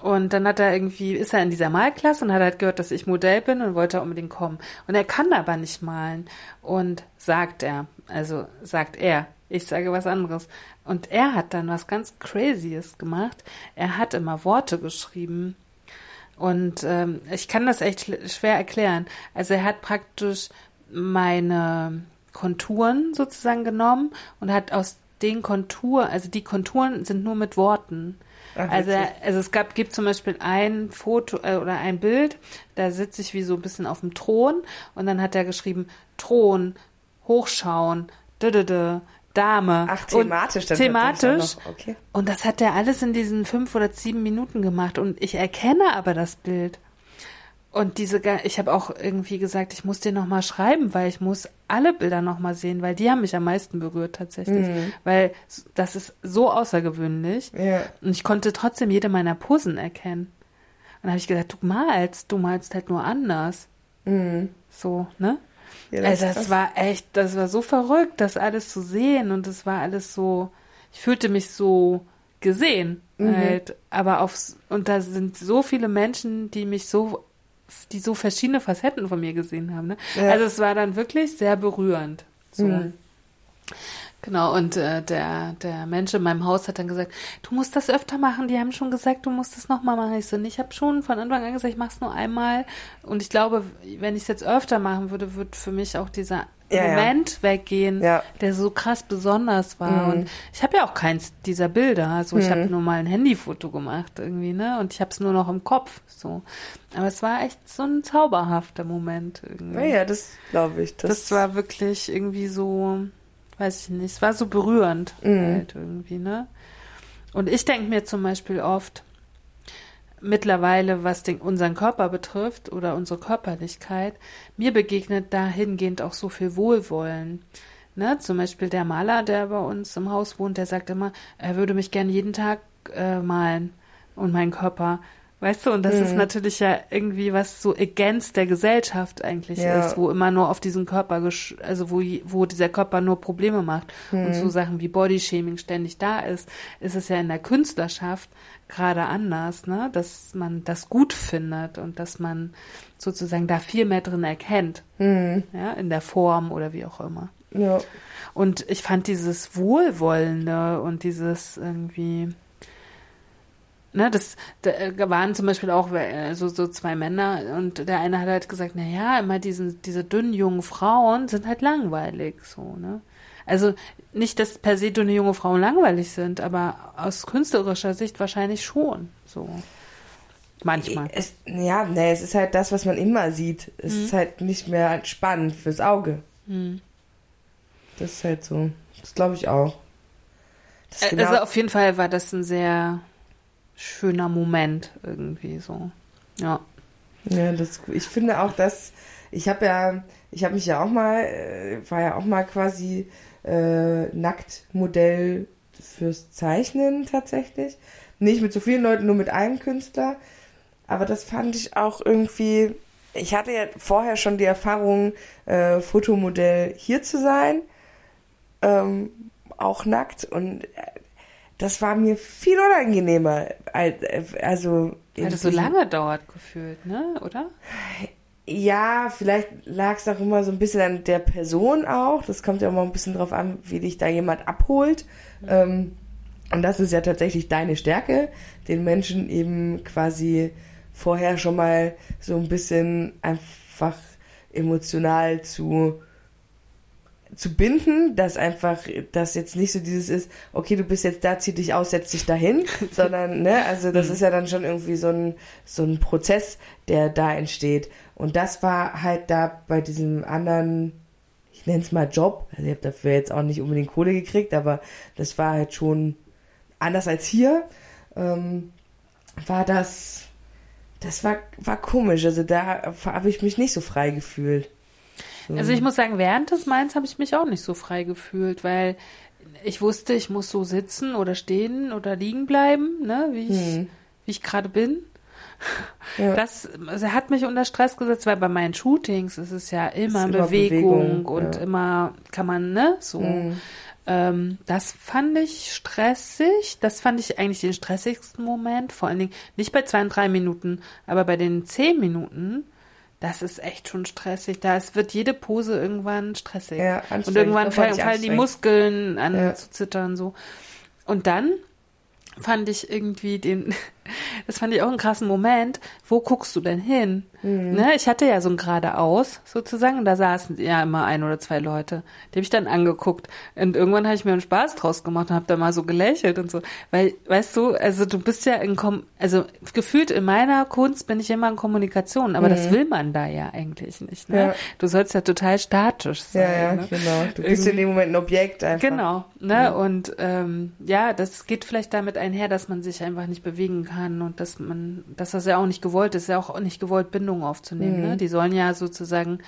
Und dann hat er irgendwie, ist er in dieser Malklasse und hat halt gehört, dass ich Modell bin und wollte unbedingt kommen. Und er kann aber nicht malen. Und sagt er, also sagt er, ich sage was anderes. Und er hat dann was ganz Crazyes gemacht. Er hat immer Worte geschrieben. Und ähm, ich kann das echt schwer erklären. Also er hat praktisch meine Konturen sozusagen genommen und hat aus den Konturen, also die Konturen sind nur mit Worten. Ach, also, er- also es gab, gibt zum Beispiel ein Foto äh, oder ein Bild, da sitze ich wie so ein bisschen auf dem Thron und dann hat er geschrieben Thron, Hochschauen, dödödö, Dame. Ach, Und thematisch dann Thematisch. Okay. Und das hat er alles in diesen fünf oder sieben Minuten gemacht. Und ich erkenne aber das Bild. Und diese, ich habe auch irgendwie gesagt, ich muss dir noch mal schreiben, weil ich muss alle Bilder noch mal sehen, weil die haben mich am meisten berührt tatsächlich, weil s- das ist so außergewöhnlich. Ja. Und ich konnte trotzdem jede meiner Posen erkennen. Und dann habe ich gesagt, du malst, du malst halt nur anders. So, ne? Ja, das also das krass. war echt, das war so verrückt, das alles zu sehen und das war alles so, ich fühlte mich so gesehen Mhm. halt, aber aufs, und da sind so viele Menschen, die mich so die so verschiedene Facetten von mir gesehen haben. Ne? Ja. Also es war dann wirklich sehr berührend. So. Mhm. Genau, und äh, der, der Mensch in meinem Haus hat dann gesagt, du musst das öfter machen. Die haben schon gesagt, du musst das nochmal machen. Ich so, ich habe schon von Anfang an gesagt, ich mache es nur einmal. Und ich glaube, wenn ich es jetzt öfter machen würde, wird für mich auch dieser Ja, ja. Moment weggehen, Ja. der so krass besonders war. Mhm. Und ich habe ja auch keins dieser Bilder. Also ich habe nur mal ein Handyfoto gemacht irgendwie, ne? Und ich habe es nur noch im Kopf. So. Aber es war echt so ein zauberhafter Moment irgendwie. Naja, das glaube ich. Das, Das war wirklich irgendwie so, weiß ich nicht, es war so berührend Mhm. halt irgendwie, ne? Und ich denke mir zum Beispiel oft, mittlerweile, was den, unseren Körper betrifft oder unsere Körperlichkeit, mir begegnet dahingehend auch so viel Wohlwollen. Ne? Zum Beispiel der Maler, der bei uns im Haus wohnt, der sagt immer, er würde mich gern jeden Tag äh, malen und meinen Körper. Weißt du, und das ist natürlich ja irgendwie was so against der Gesellschaft eigentlich Ja. ist, wo immer nur auf diesen Körper, gesch also wo, wo dieser Körper nur Probleme macht und so Sachen wie Bodyshaming ständig da ist, ist es ja in der Künstlerschaft gerade anders, ne, dass man das gut findet und dass man sozusagen da viel mehr drin erkennt, ja, in der Form oder wie auch immer. ja. Und ich fand dieses Wohlwollende und dieses irgendwie, ne, das da äh, waren zum Beispiel auch äh, so, so zwei Männer und der eine hat halt gesagt, na ja, immer diesen, diese dünnen jungen Frauen sind halt langweilig, so, ne. Also nicht, dass per se dünne junge Frauen langweilig sind, aber aus künstlerischer Sicht wahrscheinlich schon, so. Manchmal. Es, ja, nee, es ist halt das, was man immer sieht. Es Mhm. ist halt nicht mehr spannend fürs Auge. Hm. Das ist halt so. Das glaube ich auch. Äh, genau- Also auf jeden Fall war das ein sehr schöner Moment irgendwie so. Ja. Ja, das, ich finde auch, dass ich habe ja, ich habe mich ja auch mal, äh, war ja auch mal quasi äh, Nacktmodell fürs Zeichnen tatsächlich. Nicht mit so vielen Leuten, nur mit einem Künstler. Aber das fand ich auch irgendwie. Ich hatte ja vorher schon die Erfahrung, äh, Fotomodell hier zu sein, ähm, auch nackt und äh, das war mir viel unangenehmer. als- Also Weil das so lange dauert gefühlt, ne? Oder? ja, vielleicht lag es auch immer so ein bisschen an der Person auch. Das kommt ja immer ein bisschen drauf an, wie dich da jemand abholt. Ähm, und das ist ja tatsächlich deine Stärke, den Menschen eben quasi vorher schon mal so ein bisschen einfach emotional zu zu binden, dass einfach das jetzt nicht so dieses ist, okay, du bist jetzt da, zieh dich aus, setz dich dahin, [laughs] sondern, ne, also das ist ja dann schon irgendwie so ein, so ein Prozess, der da entsteht. Und das war halt da bei diesem anderen, ich nenne es mal Job, also ich habe dafür jetzt auch nicht unbedingt Kohle gekriegt, aber das war halt schon anders als hier, ähm, war das, das war, war komisch, also da habe ich mich nicht so frei gefühlt. So. Also ich muss sagen, während des Mainz habe ich mich auch nicht so frei gefühlt, weil ich wusste, ich muss so sitzen oder stehen oder liegen bleiben, ne, wie ich, Hm. wie ich gerade bin. Ja. Das also hat mich unter Stress gesetzt, weil bei meinen Shootings ist es ja immer, immer Bewegung, Bewegung, und ja. immer kann man, ne, so. Mhm. Ähm, das fand ich stressig. Das fand ich eigentlich den stressigsten Moment. Vor allen Dingen nicht bei zwei und drei Minuten, aber bei den zehn Minuten. Das ist echt schon stressig. Da es wird jede Pose irgendwann stressig. Ja, und irgendwann fand fallen, die. Muskeln an Ja. zu zittern so. Und dann fand ich irgendwie den, das fand ich auch einen krassen Moment. Wo guckst du denn hin? Mhm. Ne, ich hatte ja so ein geradeaus sozusagen und da saßen ja immer ein oder zwei Leute. Die habe ich dann angeguckt und irgendwann habe ich mir einen Spaß draus gemacht und habe da mal so gelächelt und so. Weil, weißt du, also du bist ja in Kom also gefühlt in meiner Kunst bin ich immer in Kommunikation, aber das will man da ja eigentlich nicht. Ne? Mhm. Ja. Du sollst ja total statisch sein. Ja, ja, ne? genau. Du bist in Irgendwie- dem Moment ein Objekt einfach. Genau, ne? Und ähm, ja, das geht vielleicht damit einher, dass man sich einfach nicht bewegen kann und dass man, dass das ja auch nicht gewollt ist, ja auch nicht gewollt, Bindungen aufzunehmen. Ne? Die sollen ja sozusagen,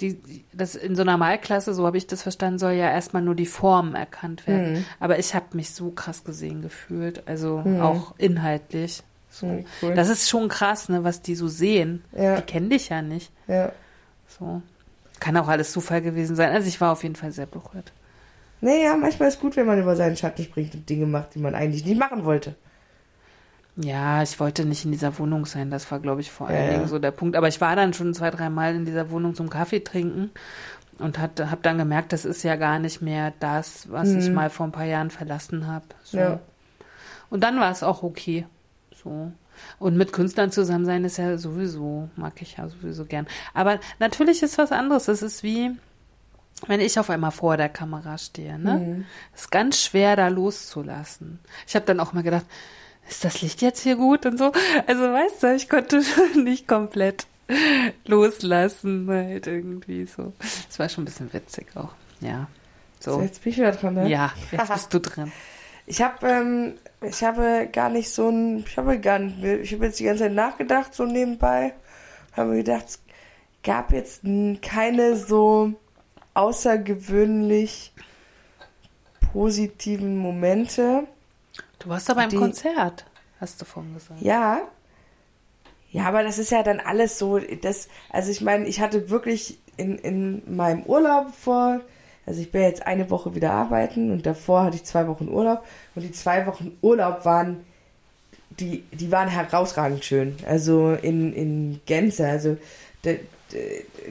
die, das in so einer Malklasse, so habe ich das verstanden, soll ja erstmal nur die Form erkannt werden. Aber ich habe mich so krass gesehen gefühlt, also auch inhaltlich. So. Mhm, cool. Das ist schon krass, ne, was die so sehen. Ja. Die kennen dich ja nicht. Ja. So. Kann auch alles Zufall gewesen sein. Also ich war auf jeden Fall sehr berührt. Naja, manchmal ist gut, wenn man über seinen Schatten springt und Dinge macht, die man eigentlich nicht machen wollte. Ja, ich wollte nicht in dieser Wohnung sein. Das war, glaube ich, vor allen Ja, ja. Dingen so der Punkt. Aber ich war dann schon zwei, dreimal in dieser Wohnung zum Kaffee trinken und habe dann gemerkt, das ist ja gar nicht mehr das, was ich mal vor ein paar Jahren verlassen habe. So. Mhm. Ja. Und dann war es auch okay. So. Und mit Künstlern zusammen sein ist ja sowieso, mag ich ja sowieso gern. Aber natürlich ist was anderes. Es ist wie, wenn ich auf einmal vor der Kamera stehe, ne? Mhm. Es ist ganz schwer, da loszulassen. Ich habe dann auch mal gedacht, ist das Licht jetzt hier gut und so? Also weißt du, ich konnte [laughs] schon nicht komplett loslassen, halt irgendwie so. Es war schon ein bisschen witzig auch. Ja. So. Jetzt bin ich wieder dran, ne? Ja, jetzt bist du [laughs] drin. Ich habe ähm, ich habe gar nicht so ein, ich habe gar nicht, ich habe jetzt die ganze Zeit nachgedacht, so nebenbei, habe mir gedacht, es gab jetzt keine so außergewöhnlich positiven Momente. Du warst beim Die- Konzert, hast du vorhin gesagt. Ja. Ja, aber das ist ja dann alles so, das, also ich meine, ich hatte wirklich in, in meinem Urlaub vor, also ich bin jetzt eine Woche wieder arbeiten und davor hatte ich zwei Wochen Urlaub und die zwei Wochen Urlaub waren, die, die waren herausragend schön, also in, in Gänze, also da,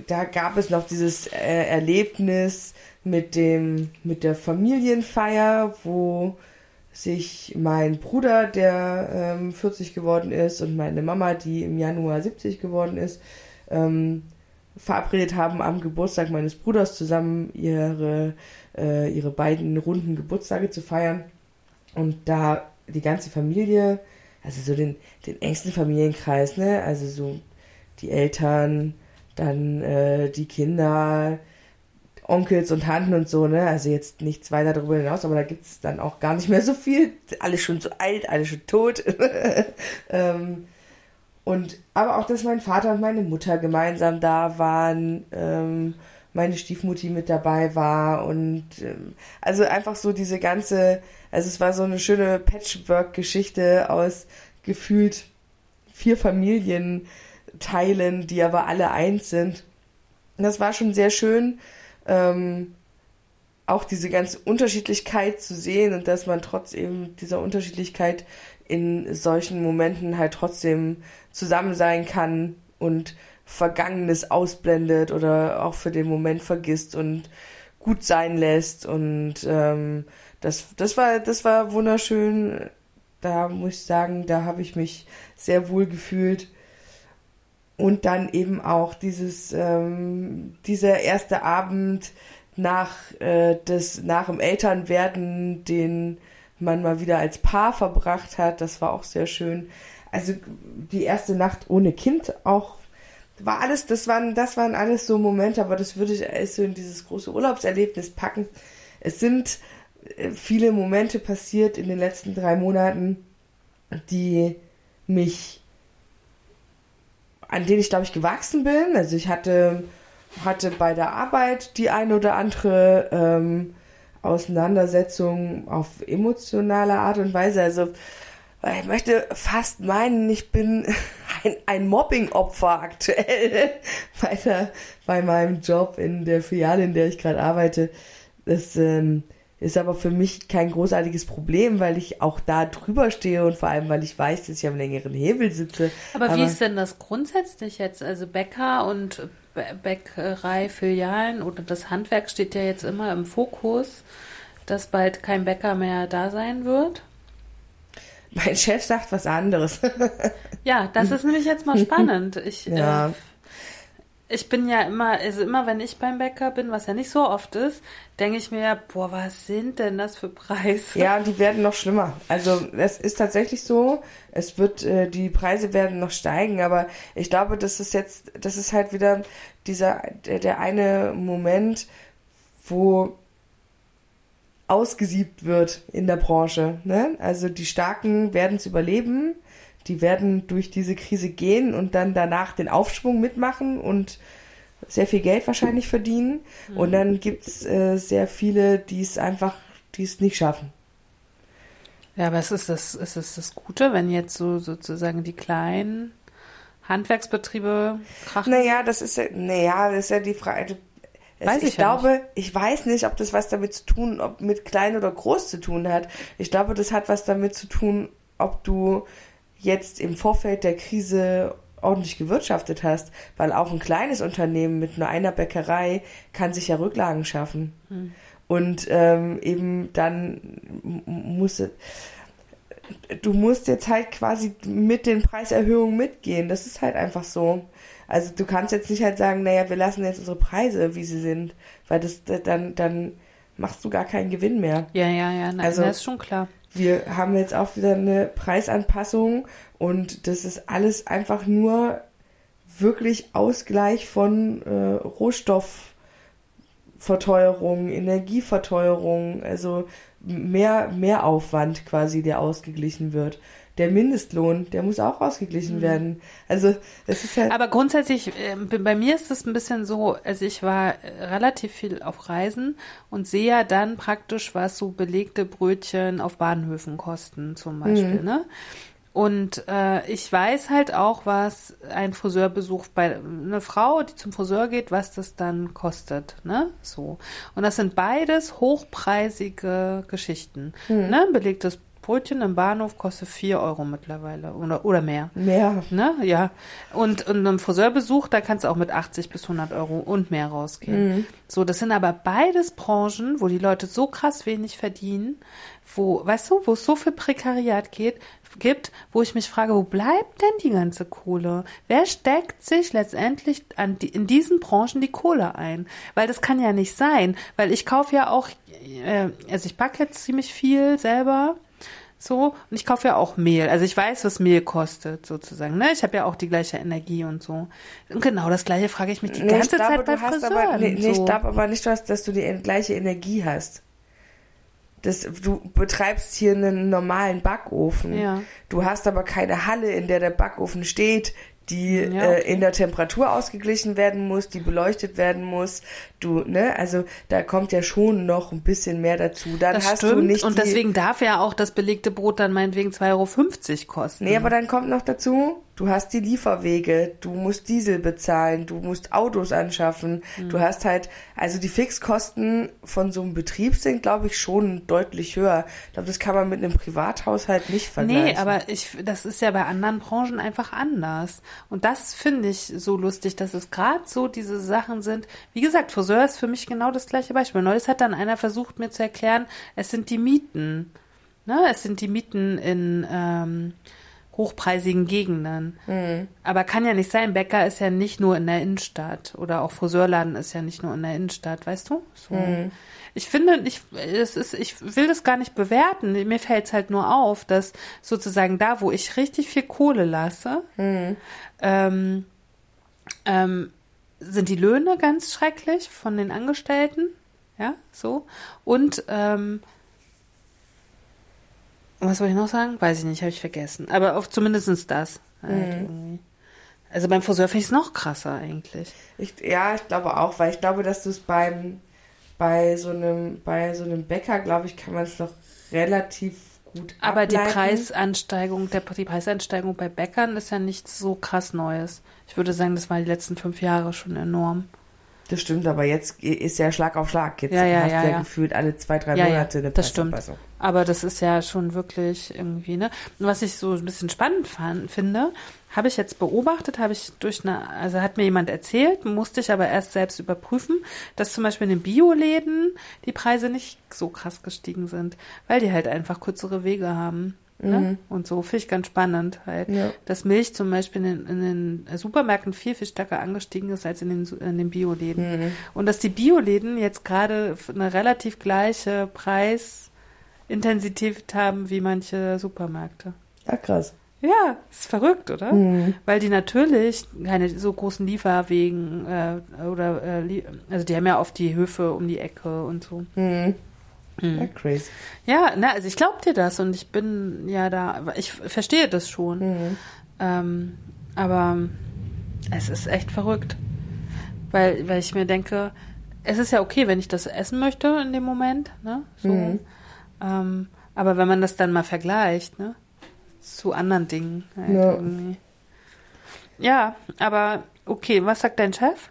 da gab es noch dieses äh, Erlebnis mit dem, mit der Familienfeier, wo sich mein Bruder, der ähm, 40 geworden ist, und meine Mama, die im Januar 70 geworden ist, ähm, verabredet haben, am Geburtstag meines Bruders zusammen ihre, äh, ihre beiden runden Geburtstage zu feiern. Und da die ganze Familie, also so den, den engsten Familienkreis, ne, also so die Eltern, dann äh, die Kinder, Onkels und Tanten und so, ne? Also jetzt nichts weiter darüber hinaus, aber da gibt's dann auch gar nicht mehr so viel. Alle schon so alt, alle schon tot. [laughs] ähm, und aber auch, dass mein Vater und meine Mutter gemeinsam da waren, ähm, meine Stiefmutti mit dabei war und ähm, also einfach so diese ganze, also es war so eine schöne Patchwork-Geschichte aus gefühlt vier Familienteilen, die aber alle eins sind. Und das war schon sehr schön, ähm, auch diese ganze Unterschiedlichkeit zu sehen und dass man trotz eben dieser Unterschiedlichkeit in solchen Momenten halt trotzdem zusammen sein kann und Vergangenes ausblendet oder auch für den Moment vergisst und gut sein lässt und ähm, das, das war das war wunderschön. Da muss ich sagen, da habe ich mich sehr wohl gefühlt und dann eben auch dieses ähm, dieser erste Abend nach äh, des nach dem Elternwerden, den man mal wieder als Paar verbracht hat, das war auch sehr schön. Also die erste Nacht ohne Kind auch war alles, das waren das waren alles so Momente, aber das würde ich alles so in dieses große Urlaubserlebnis packen. Es sind äh, viele Momente passiert in den letzten drei Monaten, die mich an denen ich, glaube ich, gewachsen bin. Also ich hatte, hatte bei der Arbeit die ein oder andere ähm, Auseinandersetzung auf emotionale Art und Weise. Also ich möchte fast meinen, ich bin [laughs] ein, ein Mobbing-Opfer aktuell [laughs] bei, der, bei meinem Job in der Filiale, in der ich gerade arbeite. Das ähm, ist aber für mich kein großartiges Problem, weil ich auch da drüber stehe und vor allem, weil ich weiß, dass ich am längeren Hebel sitze. Aber, wie ist denn das grundsätzlich jetzt? Also Bäcker und Bä- Bäckerei, Filialen oder das Handwerk steht ja jetzt immer im Fokus, dass bald kein Bäcker mehr da sein wird. Mein Chef sagt was anderes. Ja, das ist nämlich jetzt mal [laughs] spannend. Ich, Ja. äh, ich bin ja immer, also immer wenn ich beim Bäcker bin, was ja nicht so oft ist, denke ich mir, boah, was sind denn das für Preise? Ja, die werden noch schlimmer. Also es ist tatsächlich so, es wird, äh, die Preise werden noch steigen, aber ich glaube, das ist jetzt, das ist halt wieder dieser, der, der eine Moment, wo ausgesiebt wird in der Branche. Ne? Also die Starken werden es überleben, die werden durch diese Krise gehen und dann danach den Aufschwung mitmachen und sehr viel Geld wahrscheinlich verdienen. Und dann gibt's äh, sehr viele, die es einfach, die es nicht schaffen. Ja, aber es ist das, es ist das Gute, wenn jetzt so sozusagen die kleinen Handwerksbetriebe krachen. Naja, das ist ja, naja, das ist ja die Frage. Es, Weiß ich ich ja glaube, ich weiß nicht, ob das was damit zu tun, ob mit klein oder groß zu tun hat. Ich glaube, das hat was damit zu tun, ob du jetzt im Vorfeld der Krise ordentlich gewirtschaftet hast, weil auch ein kleines Unternehmen mit nur einer Bäckerei kann sich ja Rücklagen schaffen. Hm. Und ähm, eben dann m- muss du musst jetzt halt quasi mit den Preiserhöhungen mitgehen. Das ist halt einfach so. Also du kannst jetzt nicht halt sagen, naja, wir lassen jetzt unsere Preise, wie sie sind, weil das dann dann machst du gar keinen Gewinn mehr. Ja, ja, ja, nein, Also- das ist schon klar. Wir haben jetzt auch wieder eine Preisanpassung und das ist alles einfach nur wirklich Ausgleich von äh, Rohstoffverteuerung, Energieverteuerung, also mehr, mehr Aufwand quasi, der ausgeglichen wird. Der Mindestlohn, der muss auch ausgeglichen werden. Also es ist halt. Aber grundsätzlich, ähm, bei- mir ist es ein bisschen so, also ich war äh, relativ viel auf Reisen und sehe ja dann praktisch, was so belegte Brötchen auf Bahnhöfen kosten zum Beispiel, ne? Und äh, ich weiß halt auch, was ein Friseurbesuch bei einer Frau, die zum Friseur geht, was das dann kostet, ne? So. Und das sind beides hochpreisige Geschichten. Ne? Belegtes Brötchen im Bahnhof kostet 4 Euro mittlerweile oder, oder mehr. mehr. Ne, ja. Und, und einem Friseurbesuch, da kannst du auch mit 80 bis 100 Euro und mehr rausgehen. So, das sind aber beides Branchen, wo die Leute so krass wenig verdienen, wo, weißt du, wo es so viel Prekariat geht, gibt, wo ich mich frage, wo bleibt denn die ganze Kohle? Wer steckt sich letztendlich die, in diesen Branchen die Kohle ein? Weil das kann ja nicht sein, weil ich kaufe ja auch, äh, also ich backe jetzt ziemlich viel selber. So, und ich kaufe ja auch Mehl. Also ich weiß, was Mehl kostet, sozusagen. Ne? Ich habe ja auch die gleiche Energie und so. Und genau das gleiche frage ich mich die Nee, ganze glaube, Zeit bei du hast Friseuren. aber, nee, nee, ich so. glaube aber nicht, dass, dass du die gleiche Energie hast. Das, du betreibst hier einen normalen Backofen. Ja. Du hast aber keine Halle, in der der Backofen steht, die Ja, äh, okay. in der Temperatur ausgeglichen werden muss, die beleuchtet werden muss. Du, ne, also da kommt ja schon noch ein bisschen mehr dazu. Dann das hast stimmt. du nicht und deswegen darf ja auch das belegte Brot dann meinetwegen 2,50 Euro kosten. Nee, aber dann kommt noch dazu, du hast die Lieferwege, du musst Diesel bezahlen, du musst Autos anschaffen, Mhm. du hast halt, also die Fixkosten von so einem Betrieb sind, glaube ich, schon deutlich höher. Ich glaube, das kann man mit einem Privathaushalt nicht vergleichen. Nee, aber ich, das ist ja bei anderen Branchen einfach anders. Und das finde ich so lustig, dass es gerade so diese Sachen sind. Wie gesagt, Friseur ist für mich genau das gleiche Beispiel. Neulich hat dann einer versucht, mir zu erklären, es sind die Mieten. Ne? Es sind die Mieten in ähm, hochpreisigen Gegenden. Aber kann ja nicht sein. Bäcker ist ja nicht nur in der Innenstadt. Oder auch Friseurladen ist ja nicht nur in der Innenstadt, weißt du? So. Ich finde, ich, es ist, ich will das gar nicht bewerten. Mir fällt es halt nur auf, dass sozusagen da, wo ich richtig viel Kohle lasse, ähm, ähm, sind die Löhne ganz schrecklich von den Angestellten. Ja, so. Und ähm, was wollte ich noch sagen? Weiß ich nicht, habe ich vergessen. Aber auf zumindestens das. Halt irgendwie. Also beim Friseur finde ich es noch krasser eigentlich. Ich, ja, ich glaube auch, weil ich glaube, dass du es beim bei so einem bei so einem Bäcker, glaube ich, kann man es noch relativ gut Aber die ableiten. Preisansteigung, der, die Preisansteigung bei Bäckern ist ja nichts so krass Neues. Ich würde sagen, das war die letzten fünf Jahre schon enorm. Das stimmt, aber jetzt ist ja Schlag auf Schlag. Jetzt Ja, ja, hast ja, du ja, ja. gefühlt alle zwei, drei Monate eine das stimmt. Aber das ist ja schon wirklich irgendwie, ne? Und was ich so ein bisschen spannend fand, finde, habe ich jetzt beobachtet, habe ich durch eine, also hat mir jemand erzählt, musste ich aber erst selbst überprüfen, dass zum Beispiel in den Bioläden die Preise nicht so krass gestiegen sind, weil die halt einfach kürzere Wege haben. Ne? Und so finde ich ganz spannend halt, Ja. dass Milch zum Beispiel in, in den Supermärkten viel, viel stärker angestiegen ist als in den, in den Bioläden. Und dass die Bioläden jetzt gerade eine relativ gleiche Preisintensität haben wie manche Supermärkte. Ja, krass. Ja, ist verrückt, oder? Weil die natürlich keine so großen Lieferwegen äh, oder äh, also die haben ja oft die Höfe um die Ecke und so. Mhm. Hm. Ja, crazy. Ja, na, also ich glaube dir das und ich bin ja da, ich verstehe das schon. Mhm. Ähm, aber es ist echt verrückt. Weil, weil ich mir denke, es ist ja okay, wenn ich das essen möchte in dem Moment, ne? So. Mhm. Ähm, aber wenn man das dann mal vergleicht, ne? Zu anderen Dingen halt Ja. irgendwie. Ja, aber okay, was sagt dein Chef?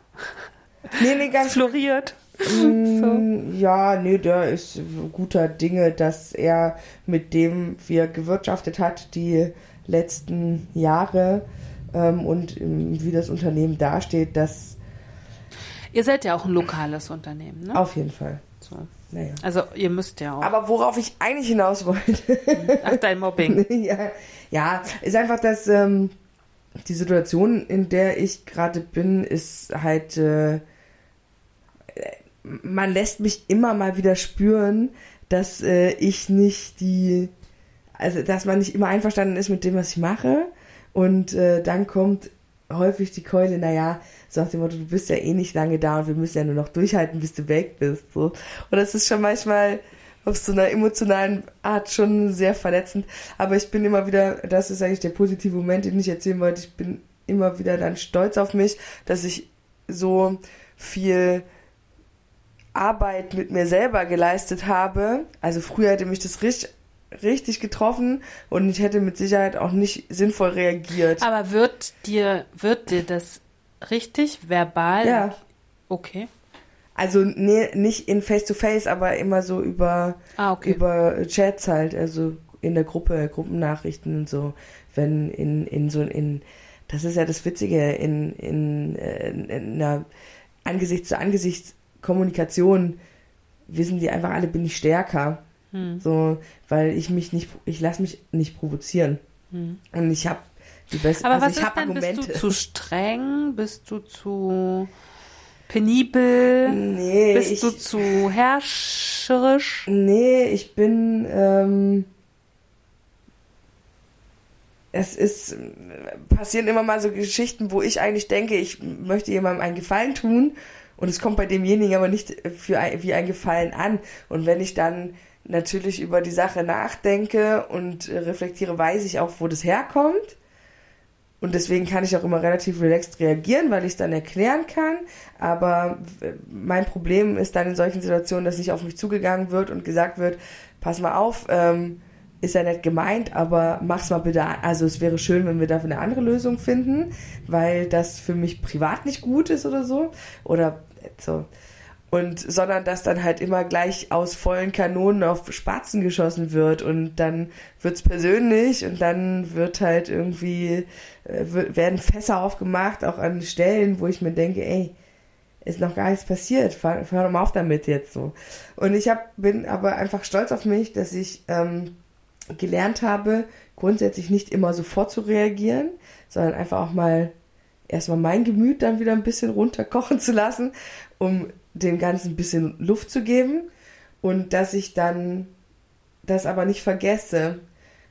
Nee, nee, ganz Floriert. Mm, Ja, nee, der ist guter Dinge, dass er mit dem, wie er gewirtschaftet hat, die letzten Jahre ähm, und ähm, wie das Unternehmen dasteht, das Ihr seid ja auch ein lokales Unternehmen, ne? auf jeden Fall. So. Naja. Also ihr müsst ja auch. Aber worauf ich eigentlich hinaus wollte, [laughs] Ach, dein Mobbing. [laughs] ja, ja, ist einfach, dass ähm, die Situation, in der ich gerade bin, ist halt, äh, man lässt mich immer mal wieder spüren, dass äh, ich nicht die, also dass man nicht immer einverstanden ist mit dem, was ich mache. Und äh, dann kommt häufig die Keule, naja, so nach dem Motto, du bist ja eh nicht lange da und wir müssen ja nur noch durchhalten, bis du weg bist. So. Und das ist schon manchmal auf so einer emotionalen Art schon sehr verletzend. Aber ich bin immer wieder, das ist eigentlich der positive Moment, den ich erzählen wollte, ich bin immer wieder dann stolz auf mich, dass ich so viel Arbeit mit mir selber geleistet habe. Also früher hätte mich das richtig, richtig getroffen und ich hätte mit Sicherheit auch nicht sinnvoll reagiert. Aber wird dir, wird dir das richtig verbal? Ja. Okay. Also nee, nicht in Face-to-Face, aber immer so über, Ah, okay. über Chats halt, also in der Gruppe, Gruppennachrichten und so. Wenn in, in so in das ist ja das Witzige, in, in, äh, in einer Angesicht zu Angesicht Kommunikation wissen die einfach alle, bin ich stärker. Hm. So, weil ich mich nicht, ich lasse mich nicht provozieren. Hm. Und ich habe die besten, Aber also was ich ist Argumente. bist du zu [laughs] streng? Bist du zu penibel? nee, Bist ich, du zu herrscherisch? Nee, ich bin, ähm, es ist, passieren immer mal so Geschichten, wo ich eigentlich denke, ich möchte jemandem einen Gefallen tun und es kommt bei demjenigen aber nicht für ein, wie ein Gefallen an. Und wenn ich dann natürlich über die Sache nachdenke und reflektiere, weiß ich auch, wo das herkommt. Und deswegen kann ich auch immer relativ relaxed reagieren, weil ich es dann erklären kann. Aber mein Problem ist dann in solchen Situationen, dass nicht auf mich zugegangen wird und gesagt wird, pass mal auf, ähm, ist ja nett gemeint, aber mach's mal bitte. Also es wäre schön, wenn wir dafür eine andere Lösung finden, weil das für mich privat nicht gut ist oder so. Oder so. Und sondern dass dann halt immer gleich aus vollen Kanonen auf Spatzen geschossen wird und dann wird's persönlich und dann wird halt irgendwie äh, werden Fässer aufgemacht, auch an Stellen, wo ich mir denke, ey, ist noch gar nichts passiert, fahr, fahr doch mal auf damit jetzt so. Und ich hab, bin aber einfach stolz auf mich, dass ich ähm, gelernt habe, grundsätzlich nicht immer sofort zu reagieren, sondern einfach auch mal erstmal mein Gemüt dann wieder ein bisschen runterkochen zu lassen, um dem Ganzen ein bisschen Luft zu geben. Und dass ich dann das aber nicht vergesse,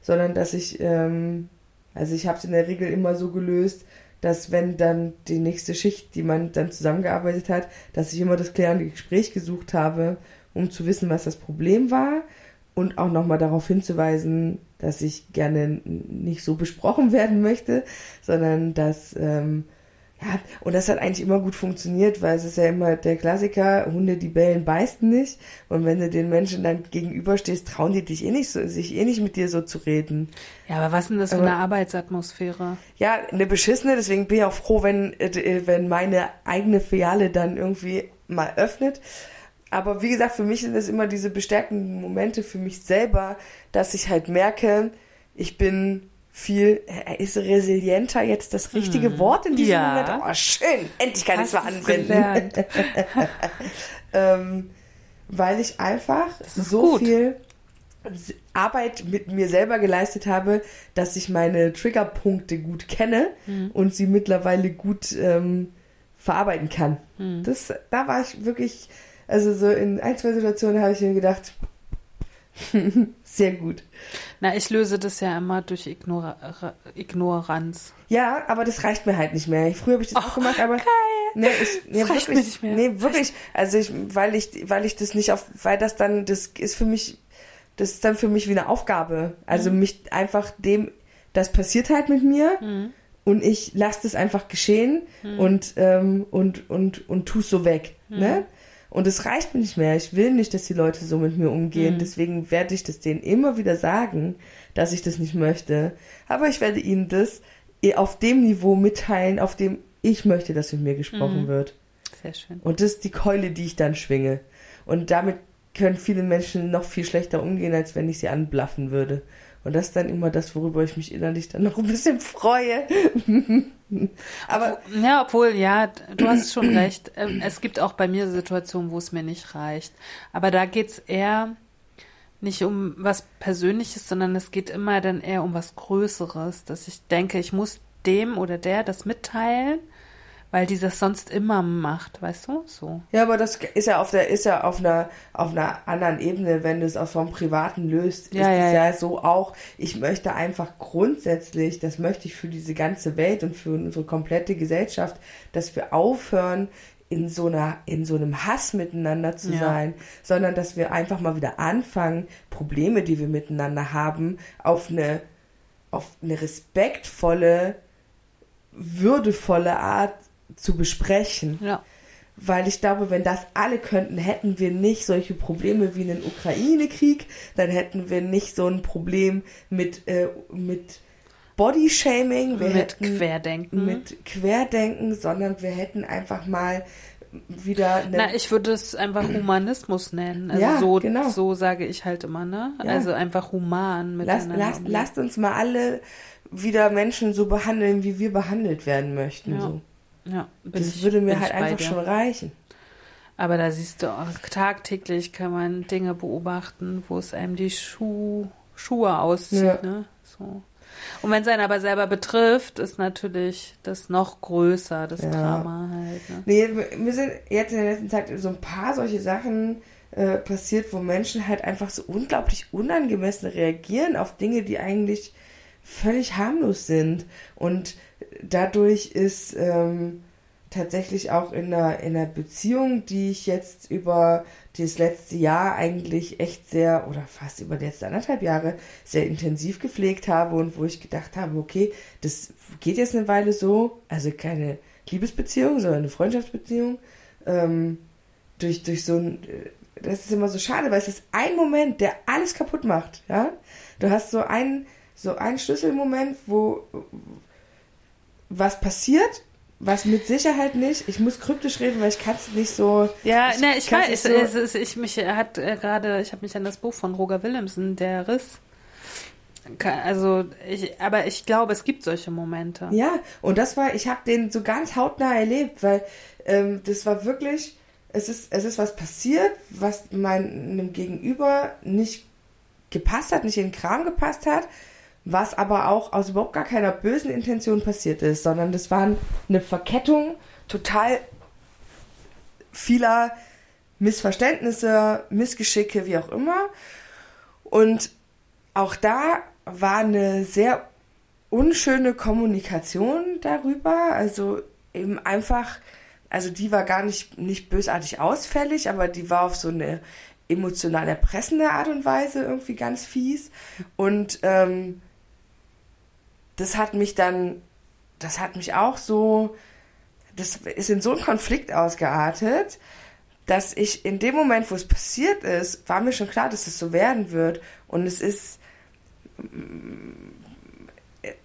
sondern dass ich, ähm, also ich habe es in der Regel immer so gelöst, dass wenn dann die nächste Schicht, die man dann zusammengearbeitet hat, dass ich immer das klärende Gespräch gesucht habe, um zu wissen, was das Problem war und auch nochmal darauf hinzuweisen, dass ich gerne nicht so besprochen [laughs] werden möchte, sondern dass, ähm, ja, und das hat eigentlich immer gut funktioniert, weil es ist ja immer der Klassiker, Hunde, die bellen, beißen nicht. Und wenn du den Menschen dann gegenüberstehst, trauen die dich eh nicht so, sich eh nicht mit dir so zu reden. Ja, aber was ist denn das für Aber- eine Arbeitsatmosphäre? Ja, eine beschissene, deswegen bin ich auch froh, wenn, äh, wenn meine eigene Filiale dann irgendwie mal öffnet. Aber wie gesagt, für mich sind das immer diese bestärkenden Momente für mich selber, dass ich halt merke, ich bin viel, ist resilienter jetzt das richtige Wort in diesem Ja. Moment? Oh, schön, endlich kann ich es mal anwenden. ähm, weil ich einfach so gut. viel Arbeit mit mir selber geleistet habe, dass ich meine Triggerpunkte gut kenne Mhm. und sie mittlerweile gut ähm, verarbeiten kann. Mhm. Das, da war ich wirklich, also so in ein, zwei Situationen habe ich mir gedacht, [laughs] sehr gut. Na, ich löse das ja immer durch Ignora Ignoranz. Ja, aber das reicht mir halt nicht mehr. Früher habe ich das auch gemacht, aber nee, ich, nee, Das wirklich, nicht mehr. nee, wirklich. Also ich, weil ich, weil ich das nicht auf, weil das dann, das ist für mich, das ist dann für mich wie eine Aufgabe. Also Mhm. mich einfach dem, das passiert halt mit mir Mhm. und ich lasse das einfach geschehen und ähm, und und und tu's so weg, Mhm. ne? Und es reicht mir nicht mehr. Ich will nicht, dass die Leute so mit mir umgehen. Mhm. Deswegen werde ich das denen immer wieder sagen, dass ich das nicht möchte. Aber ich werde ihnen das eh auf dem Niveau mitteilen, auf dem ich möchte, dass mit mir gesprochen Mhm. wird. Sehr schön. Und das ist die Keule, die ich dann schwinge. Und damit können viele Menschen noch viel schlechter umgehen, als wenn ich sie anblaffen würde. Und das ist dann immer das, worüber ich mich innerlich dann noch ein bisschen freue. [laughs] Aber ja, obwohl, ja, du hast schon recht. Ähm, es gibt auch bei mir Situationen, wo es mir nicht reicht. Aber da geht's eher nicht um was Persönliches, sondern es geht immer dann eher um was Größeres, dass ich denke, ich muss dem oder der das mitteilen weil die das sonst immer macht, weißt du? So. Ja, aber das ist ja auf der, ist ja auf einer, auf einer anderen Ebene, wenn du es auch vom Privaten löst, ja, ist ja, es ja, ja so auch, ich möchte einfach grundsätzlich, das möchte ich für diese ganze Welt und für unsere komplette Gesellschaft, dass wir aufhören, in so einer, in so einem Hass miteinander zu Ja. sein, sondern dass wir einfach mal wieder anfangen, Probleme, die wir miteinander haben, auf eine, auf eine respektvolle, würdevolle Art zu besprechen. Ja. Weil ich glaube, wenn das alle könnten, hätten wir nicht solche Probleme wie einen Ukraine-Krieg, dann hätten wir nicht so ein Problem mit, äh, mit Bodyshaming, wir mit hätten Querdenken. mit Querdenken, sondern wir hätten einfach mal wieder eine, Na, ich würde es einfach Humanismus nennen. Also Ja, so, genau. so sage ich halt immer, ne? Ja. Also einfach human Lass, miteinander. lass, umgehen. lasst uns mal alle wieder Menschen so behandeln, wie wir behandelt werden möchten. Ja, So. Ja, Das ich, würde mir halt einfach schon reichen. Aber da siehst du auch, tagtäglich kann man Dinge beobachten, wo es einem die Schuh, Schuhe auszieht, Ja. ne? So. Und wenn es einen aber selber betrifft, ist natürlich das noch größer, das Ja. Drama halt. Ne? Nee, wir- mir sind jetzt in der letzten Zeit so ein paar solche Sachen äh, passiert, wo Menschen halt einfach so unglaublich unangemessen reagieren auf Dinge, die eigentlich völlig harmlos sind. Und dadurch ist ähm, tatsächlich auch in einer, in einer Beziehung, die ich jetzt über das letzte Jahr eigentlich echt sehr, oder fast über die letzten anderthalb Jahre, sehr intensiv gepflegt habe und wo ich gedacht habe, okay, das geht jetzt eine Weile so, also keine Liebesbeziehung, sondern eine Freundschaftsbeziehung, ähm, durch, durch so ein, äh, das ist immer so schade, weil es ist ein Moment, der alles kaputt macht, ja. Du hast so einen, so einen Schlüsselmoment, wo was passiert, was mit Sicherheit nicht, ich muss kryptisch reden, weil ich kann es nicht so. Ja, Ich ne, ich weiß, es, so- es, ich mich hat äh, gerade, ich habe mich an das Buch von Roger Willemsen, der Riss. Also, ich, aber ich glaube, es gibt solche Momente. Ja, und das war, ich habe den so ganz hautnah erlebt, weil ähm, das war wirklich, es ist, es ist was passiert, was meinem Gegenüber nicht gepasst hat, nicht in den Kram gepasst hat, was aber auch aus überhaupt gar keiner bösen Intention passiert ist, sondern das war eine Verkettung total vieler Missverständnisse, Missgeschicke, wie auch immer. Und auch da war eine sehr unschöne Kommunikation darüber. Also eben einfach, also die war gar nicht, nicht bösartig ausfällig, aber die war auf so eine emotional erpressende Art und Weise irgendwie ganz fies. Und ähm, das hat mich dann, das hat mich auch so, das ist in so einen Konflikt ausgeartet, dass ich in dem Moment, wo es passiert ist, war mir schon klar, dass es so werden wird. Und es ist,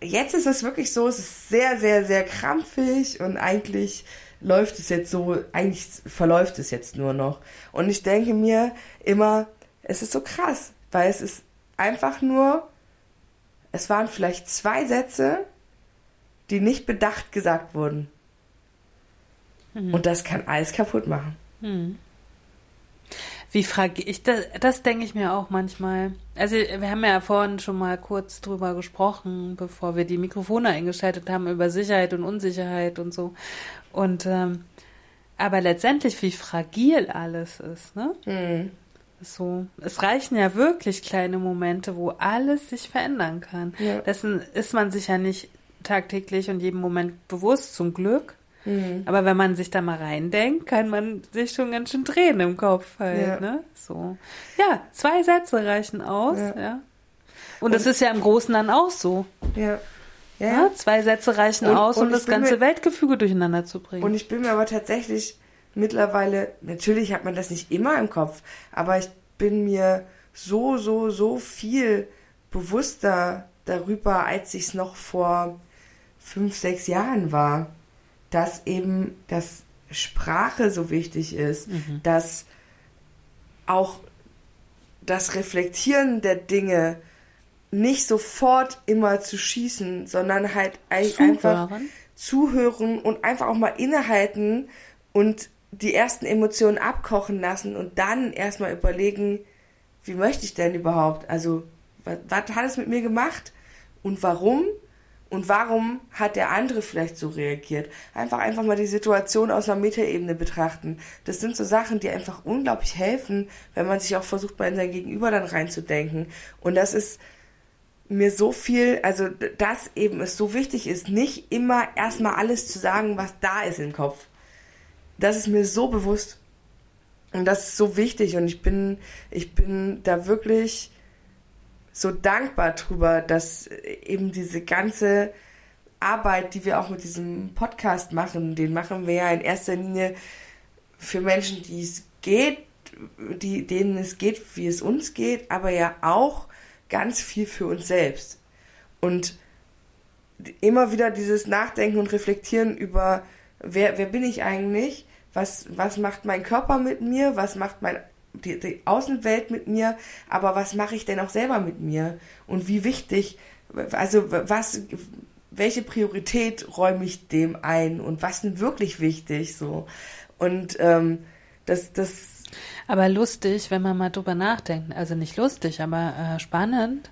jetzt ist es wirklich so, es ist sehr, sehr, sehr krampfig und eigentlich läuft es jetzt so, eigentlich verläuft es jetzt nur noch. Und ich denke mir immer, es ist so krass, weil es ist einfach nur, es waren vielleicht zwei Sätze, die nicht bedacht gesagt wurden. Und das kann alles kaputt machen. Hm. Wie frage ich das? Das denke ich mir auch manchmal. Also wir haben ja vorhin schon mal kurz drüber gesprochen, bevor wir die Mikrofone eingeschaltet haben über Sicherheit und Unsicherheit und so. Und ähm, aber letztendlich wie fragil alles ist, ne? Hm. So, es reichen ja wirklich kleine Momente, wo alles sich verändern kann. Ja. Dessen ist man sich ja nicht tagtäglich und jeden Moment bewusst, zum Glück. Hm. Aber wenn man sich da mal reindenkt, kann man sich schon ganz schön drehen im Kopf halt, Ja. ne? So. Ja, zwei Sätze reichen aus, Ja. ja. Und das ist ja im Großen dann auch so. Ja. Ja, Ja? Zwei Sätze reichen Und- aus, und um das ganze mir- Weltgefüge durcheinander zu bringen. Und ich bin mir aber tatsächlich mittlerweile, natürlich hat man das nicht immer im Kopf, aber ich bin mir so, so, so viel bewusster darüber, als ich es noch vor fünf, sechs Jahren war, dass eben dass Sprache so wichtig ist, dass auch das Reflektieren der Dinge nicht sofort immer zu schießen, sondern halt eigentlich Zuhören. einfach zuhören und einfach auch mal innehalten und die ersten Emotionen abkochen lassen und dann erstmal überlegen, wie möchte ich denn überhaupt? Also, was, was hat es mit mir gemacht und warum? Und warum hat der andere vielleicht so reagiert? Einfach einfach mal die Situation aus einer Metaebene betrachten. Das sind so Sachen, die einfach unglaublich helfen, wenn man sich auch versucht, mal in sein Gegenüber dann reinzudenken. Und das ist mir so viel, also dass eben es so wichtig ist, nicht immer erstmal alles zu sagen, was da ist im Kopf. Das ist mir so bewusst. Und das ist so wichtig und ich bin, ich bin da wirklich so dankbar drüber, dass eben diese ganze Arbeit, die wir auch mit diesem Podcast machen, den machen wir ja in erster Linie für Menschen, die es geht, die, denen es geht, wie es uns geht, aber ja auch ganz viel für uns selbst. Und immer wieder dieses Nachdenken und Reflektieren über, wer, wer bin ich eigentlich? Was, was macht mein Körper mit mir? Was macht mein, die, die Außenwelt mit mir? Aber was mache ich denn auch selber mit mir? Und wie wichtig, also was, welche Priorität räume ich dem ein? Und was ist wirklich wichtig? So. Und ähm, das, das Aber lustig, wenn man mal drüber nachdenkt. Also nicht lustig, aber äh, spannend.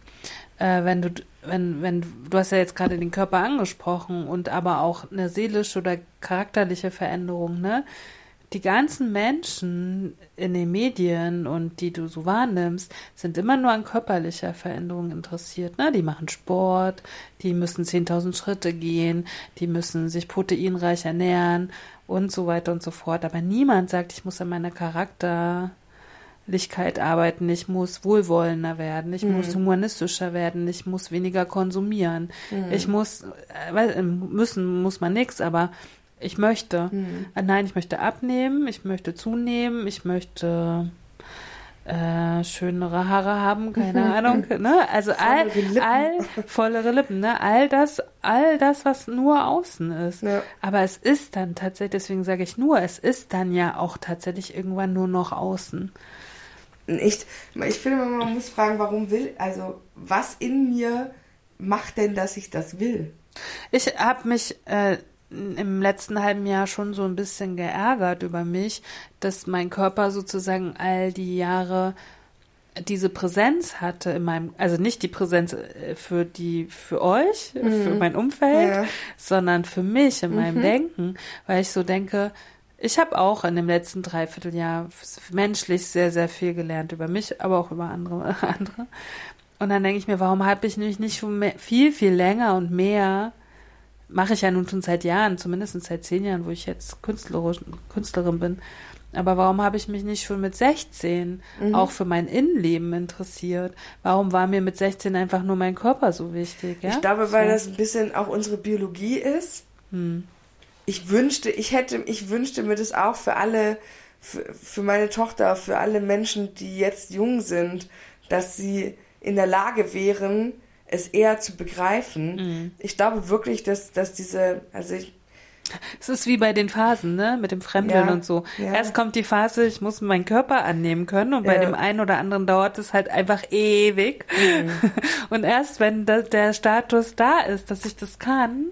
Äh, wenn du, wenn, wenn, du hast ja jetzt gerade den Körper angesprochen und aber auch eine seelische oder charakterliche Veränderung, ne? Die ganzen Menschen in den Medien und die du so wahrnimmst, sind immer nur an körperlicher Veränderung interessiert. Ne? Die machen Sport, die müssen 10.000 Schritte gehen, die müssen sich proteinreich ernähren und so weiter und so fort. Aber niemand sagt, ich muss an meiner Charakterlichkeit arbeiten, ich muss wohlwollender werden, ich Mhm. muss humanistischer werden, ich muss weniger konsumieren, Mhm. ich muss, äh, weil, müssen muss man nix, aber ich möchte. Mhm. Äh, Nein, ich möchte abnehmen, ich möchte zunehmen, ich möchte äh, schönere Haare haben, keine [laughs] Ahnung, ne? Also all, Vollere Lippen. all vollere Lippen, ne? All das, all das, was nur außen ist. Ja. Aber es ist dann tatsächlich, deswegen sage ich nur, es ist dann ja auch tatsächlich irgendwann nur noch außen. Ich, ich finde, man muss fragen, warum will, also was in mir macht denn, dass ich das will? Ich habe mich äh, im letzten halben Jahr schon so ein bisschen geärgert über mich, dass mein Körper sozusagen all die Jahre diese Präsenz hatte in meinem, also nicht die Präsenz äh, für die, für euch, für mein Umfeld, Ja. sondern für mich in meinem Denken, weil ich so denke, ich habe auch in dem letzten Dreivierteljahr menschlich sehr, sehr viel gelernt über mich, aber auch über andere. [laughs] andere. Und dann denke ich mir, warum habe ich mich nicht schon mehr, viel, viel länger und mehr, mache ich ja nun schon seit Jahren, zumindest seit zehn Jahren, wo ich jetzt Künstlerin bin. Aber warum habe ich mich nicht schon mit 16 auch für mein Innenleben interessiert? Warum war mir mit 16 einfach nur mein Körper so wichtig? Ja? Ich glaube, weil so. das ein bisschen auch unsere Biologie ist. Hm. Ich wünschte, ich hätte, ich wünschte mir das auch für alle, für, für meine Tochter, für alle Menschen, die jetzt jung sind, dass sie in der Lage wären, es eher zu begreifen. Mhm. Ich glaube wirklich, dass, dass diese, also ich, Es ist wie bei den Phasen, ne? Mit dem Fremdeln Ja, und so. ja. Erst kommt die Phase, ich muss meinen Körper annehmen können und bei Ja. dem einen oder anderen dauert es halt einfach ewig. Mhm. [laughs] Und erst wenn da, der Status da ist, dass ich das kann,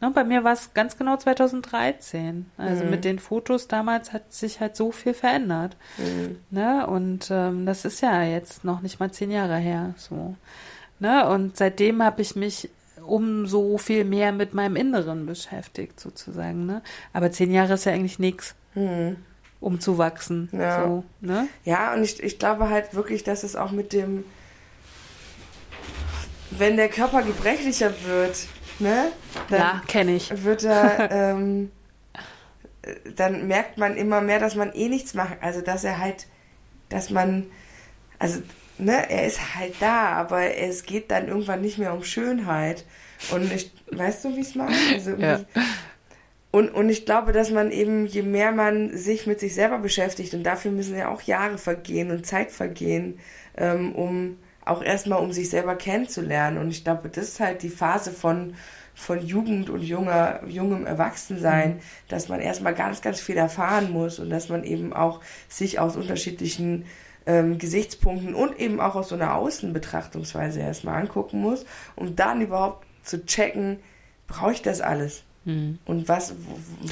ne? Bei mir war es ganz genau 2013. Also Mhm. mit den Fotos damals hat sich halt so viel verändert. Mhm. Ne? Und ähm, das ist ja jetzt noch nicht mal zehn Jahre her. So. Ne? Und seitdem habe ich mich umso viel mehr mit meinem Inneren beschäftigt, sozusagen. Ne? Aber zehn Jahre ist ja eigentlich nichts, hm. um zu wachsen. Ja. So, ne? Ja, und ich, ich glaube halt wirklich, dass es auch mit dem, wenn der Körper gebrechlicher wird, ne, dann Ja, kenne ich. wird er, [laughs] ähm, äh, dann merkt man immer mehr, dass man eh nichts macht. Also, dass er halt, dass man, also, ne, er ist halt da, aber es geht dann irgendwann nicht mehr um Schönheit. Und ich, weißt du, wie ich es meine? Also, Ja. und, und ich glaube, dass man eben, je mehr man sich mit sich selber beschäftigt, und dafür müssen ja auch Jahre vergehen und Zeit vergehen, ähm, um auch erstmal um sich selber kennenzulernen. Und ich glaube, das ist halt die Phase von, von Jugend und junger, jungem Erwachsensein, dass man erstmal ganz, ganz viel erfahren muss und dass man eben auch sich aus unterschiedlichen ähm, Gesichtspunkten und eben auch aus so einer Außenbetrachtungsweise erstmal angucken muss, um dann überhaupt zu checken, brauche ich das alles? Hm. Und was,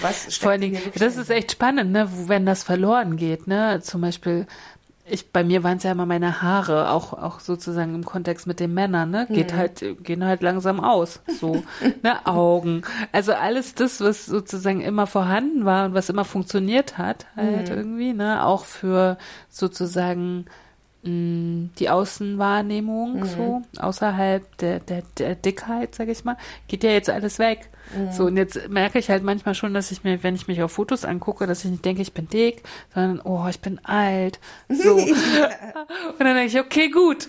was Vor allen Dingen, das ist echt spannend, ne, wo- wenn das verloren geht, ne? Zum Beispiel, ich, bei mir waren es ja immer meine Haare, auch, auch sozusagen im Kontext mit den Männern, ne? Geht Mhm. halt, gehen halt langsam aus. So, ne, Augen. Also alles das, was sozusagen immer vorhanden war und was immer funktioniert hat, halt Mhm. irgendwie, ne? Auch für sozusagen die Außenwahrnehmung Mhm. so außerhalb der, der, der Dickheit, sag ich mal, geht ja jetzt alles weg. Mhm. So, und jetzt merke ich halt manchmal schon, dass ich mir, wenn ich mich auf Fotos angucke, dass ich nicht denke, ich bin dick, sondern, oh, ich bin alt. So. [laughs] [laughs] Und dann denke ich, okay, gut.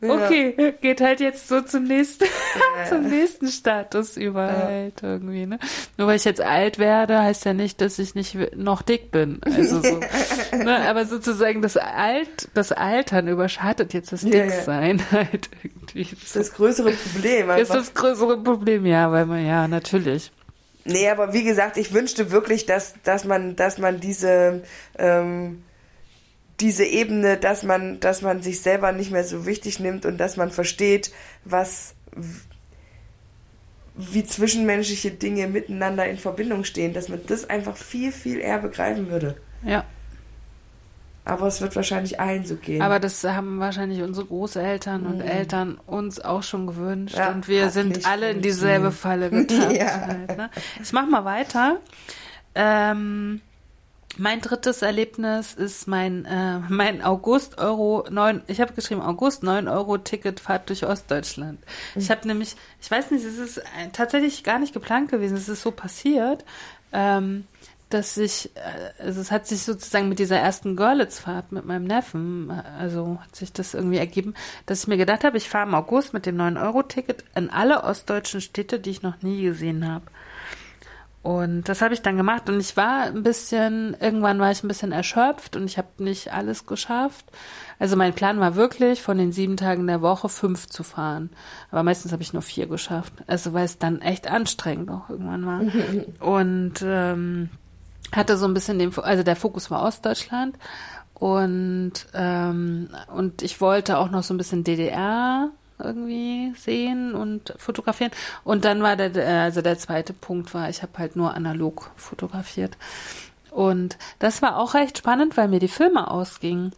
Okay, geht halt jetzt so zum nächsten, [laughs] zum nächsten Status über Ja. halt irgendwie, ne? Nur weil ich jetzt alt werde, heißt ja nicht, dass ich nicht noch dick bin. Also so, [laughs] ne? Aber sozusagen das Alt, das Altern überschattet jetzt das Ja, ja. Dicksein [laughs] halt irgendwie. Das ist das größere Problem. ist einfach. das größere Problem, ja, weil man, ja, natürlich. Nee, aber wie gesagt, ich wünschte wirklich, dass, dass man, dass man diese, ähm, diese Ebene, dass man, dass man sich selber nicht mehr so wichtig nimmt und dass man versteht, was, wie zwischenmenschliche Dinge miteinander in Verbindung stehen, dass man das einfach viel, viel eher begreifen würde. Ja. Aber es wird wahrscheinlich allen so gehen. Aber das haben wahrscheinlich unsere Großeltern und Eltern uns auch schon gewünscht. Mhm. Ja, und wir sind alle in dieselbe Falle [laughs] getappt. Ja. halt, ne? Ich mach mal weiter. Ähm, mein drittes Erlebnis ist mein, äh, mein August Euro 9, ich habe geschrieben August 9 Euro Ticketfahrt durch Ostdeutschland. Mhm. Ich habe nämlich, ich weiß nicht, es ist äh, tatsächlich gar nicht geplant gewesen, es ist so passiert, ähm, dass ich, äh, also es hat sich sozusagen mit dieser ersten Görlitz-Fahrt mit meinem Neffen, äh, also hat sich das irgendwie ergeben, dass ich mir gedacht habe, ich fahre im August mit dem 9-Euro-Ticket in alle ostdeutschen Städte, die ich noch nie gesehen habe. Und das habe ich dann gemacht und ich war ein bisschen, irgendwann war ich ein bisschen erschöpft und ich habe nicht alles geschafft. Also mein Plan war wirklich, von den sieben Tagen der Woche fünf zu fahren. Aber meistens habe ich nur vier geschafft. Also weil es dann echt anstrengend auch irgendwann war. Und ähm, hatte so ein bisschen den, also der Fokus war Ostdeutschland und ähm, und ich wollte auch noch so ein bisschen DDR irgendwie sehen und fotografieren und dann war der äh, also der zweite Punkt war ich habe halt nur analog fotografiert und das war auch recht spannend, weil mir die Filme ausgingen.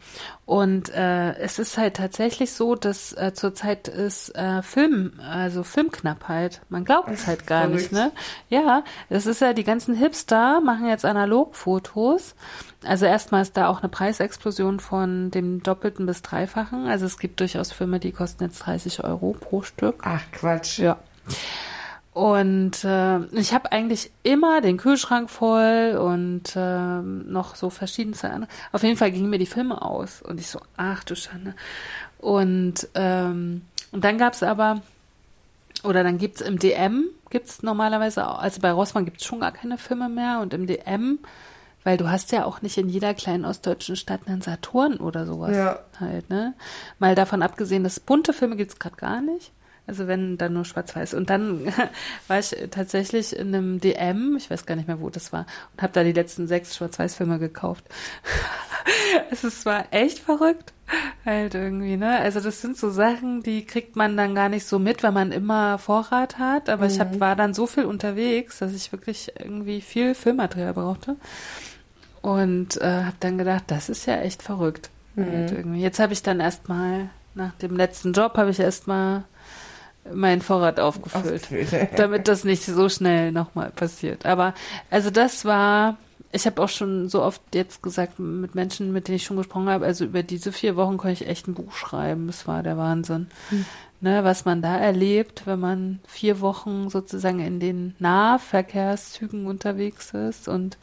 Und äh, es ist halt tatsächlich so, dass äh, zurzeit ist äh, Film, also Filmknappheit. Man glaubt es halt gar nicht, Verrückt. ne? Ja, das ist ja, die ganzen Hipster machen jetzt Analogfotos. Also erstmal ist da auch eine Preisexplosion von dem Doppelten bis Dreifachen. Also es gibt durchaus Filme, die kosten jetzt 30 Euro pro Stück. Ach, Quatsch. Ja. Und äh, ich habe eigentlich immer den Kühlschrank voll und ähm, noch so verschiedenste andere. Auf jeden Fall gingen mir die Filme aus und ich so, ach du Schande. Und, ähm, und dann gab's aber, oder dann gibt's im DM, gibt's normalerweise, auch, also bei Rossmann gibt's schon gar keine Filme mehr und im DM, weil du hast ja auch nicht in jeder kleinen ostdeutschen Stadt einen Saturn oder sowas Ja. halt, ne? Mal davon abgesehen, dass bunte Filme gibt's gerade gar nicht. Also wenn dann nur schwarz-weiß. Und dann [laughs] war ich tatsächlich in einem DM, ich weiß gar nicht mehr, wo das war, und habe da die letzten sechs Schwarz-Weiß-Filme gekauft. [laughs] es ist zwar echt verrückt, halt irgendwie, ne? Also das sind so Sachen, die kriegt man dann gar nicht so mit, wenn man immer Vorrat hat. Aber ich hab, war dann so viel unterwegs, dass ich wirklich irgendwie viel Filmmaterial brauchte. Und äh, habe dann gedacht, das ist ja echt verrückt. Halt irgendwie. Jetzt habe ich dann erstmal, nach dem letzten Job, habe ich erstmal meinen Vorrat aufgefüllt, [laughs] damit das nicht so schnell nochmal passiert. Aber also das war, ich habe auch schon so oft jetzt gesagt mit Menschen, mit denen ich schon gesprochen habe, also über diese vier Wochen konnte ich echt ein Buch schreiben. Das war der Wahnsinn. Ne, was man da erlebt, wenn man vier Wochen sozusagen in den Nahverkehrszügen unterwegs ist und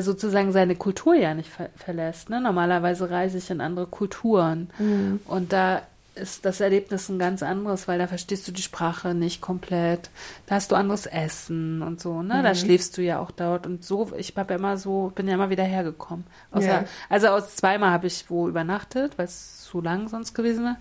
sozusagen seine Kultur ja nicht ver verlässt. Ne? Normalerweise reise ich in andere Kulturen und da ist das Erlebnis ein ganz anderes, weil da verstehst du die Sprache nicht komplett. Da hast du anderes Essen und so, ne? Da schläfst du ja auch dort und so. Ich habe ja immer so, bin ja immer wieder hergekommen. Außer, Ja. Also aus zweimal habe ich wo übernachtet, weil es zu lang sonst gewesen wäre.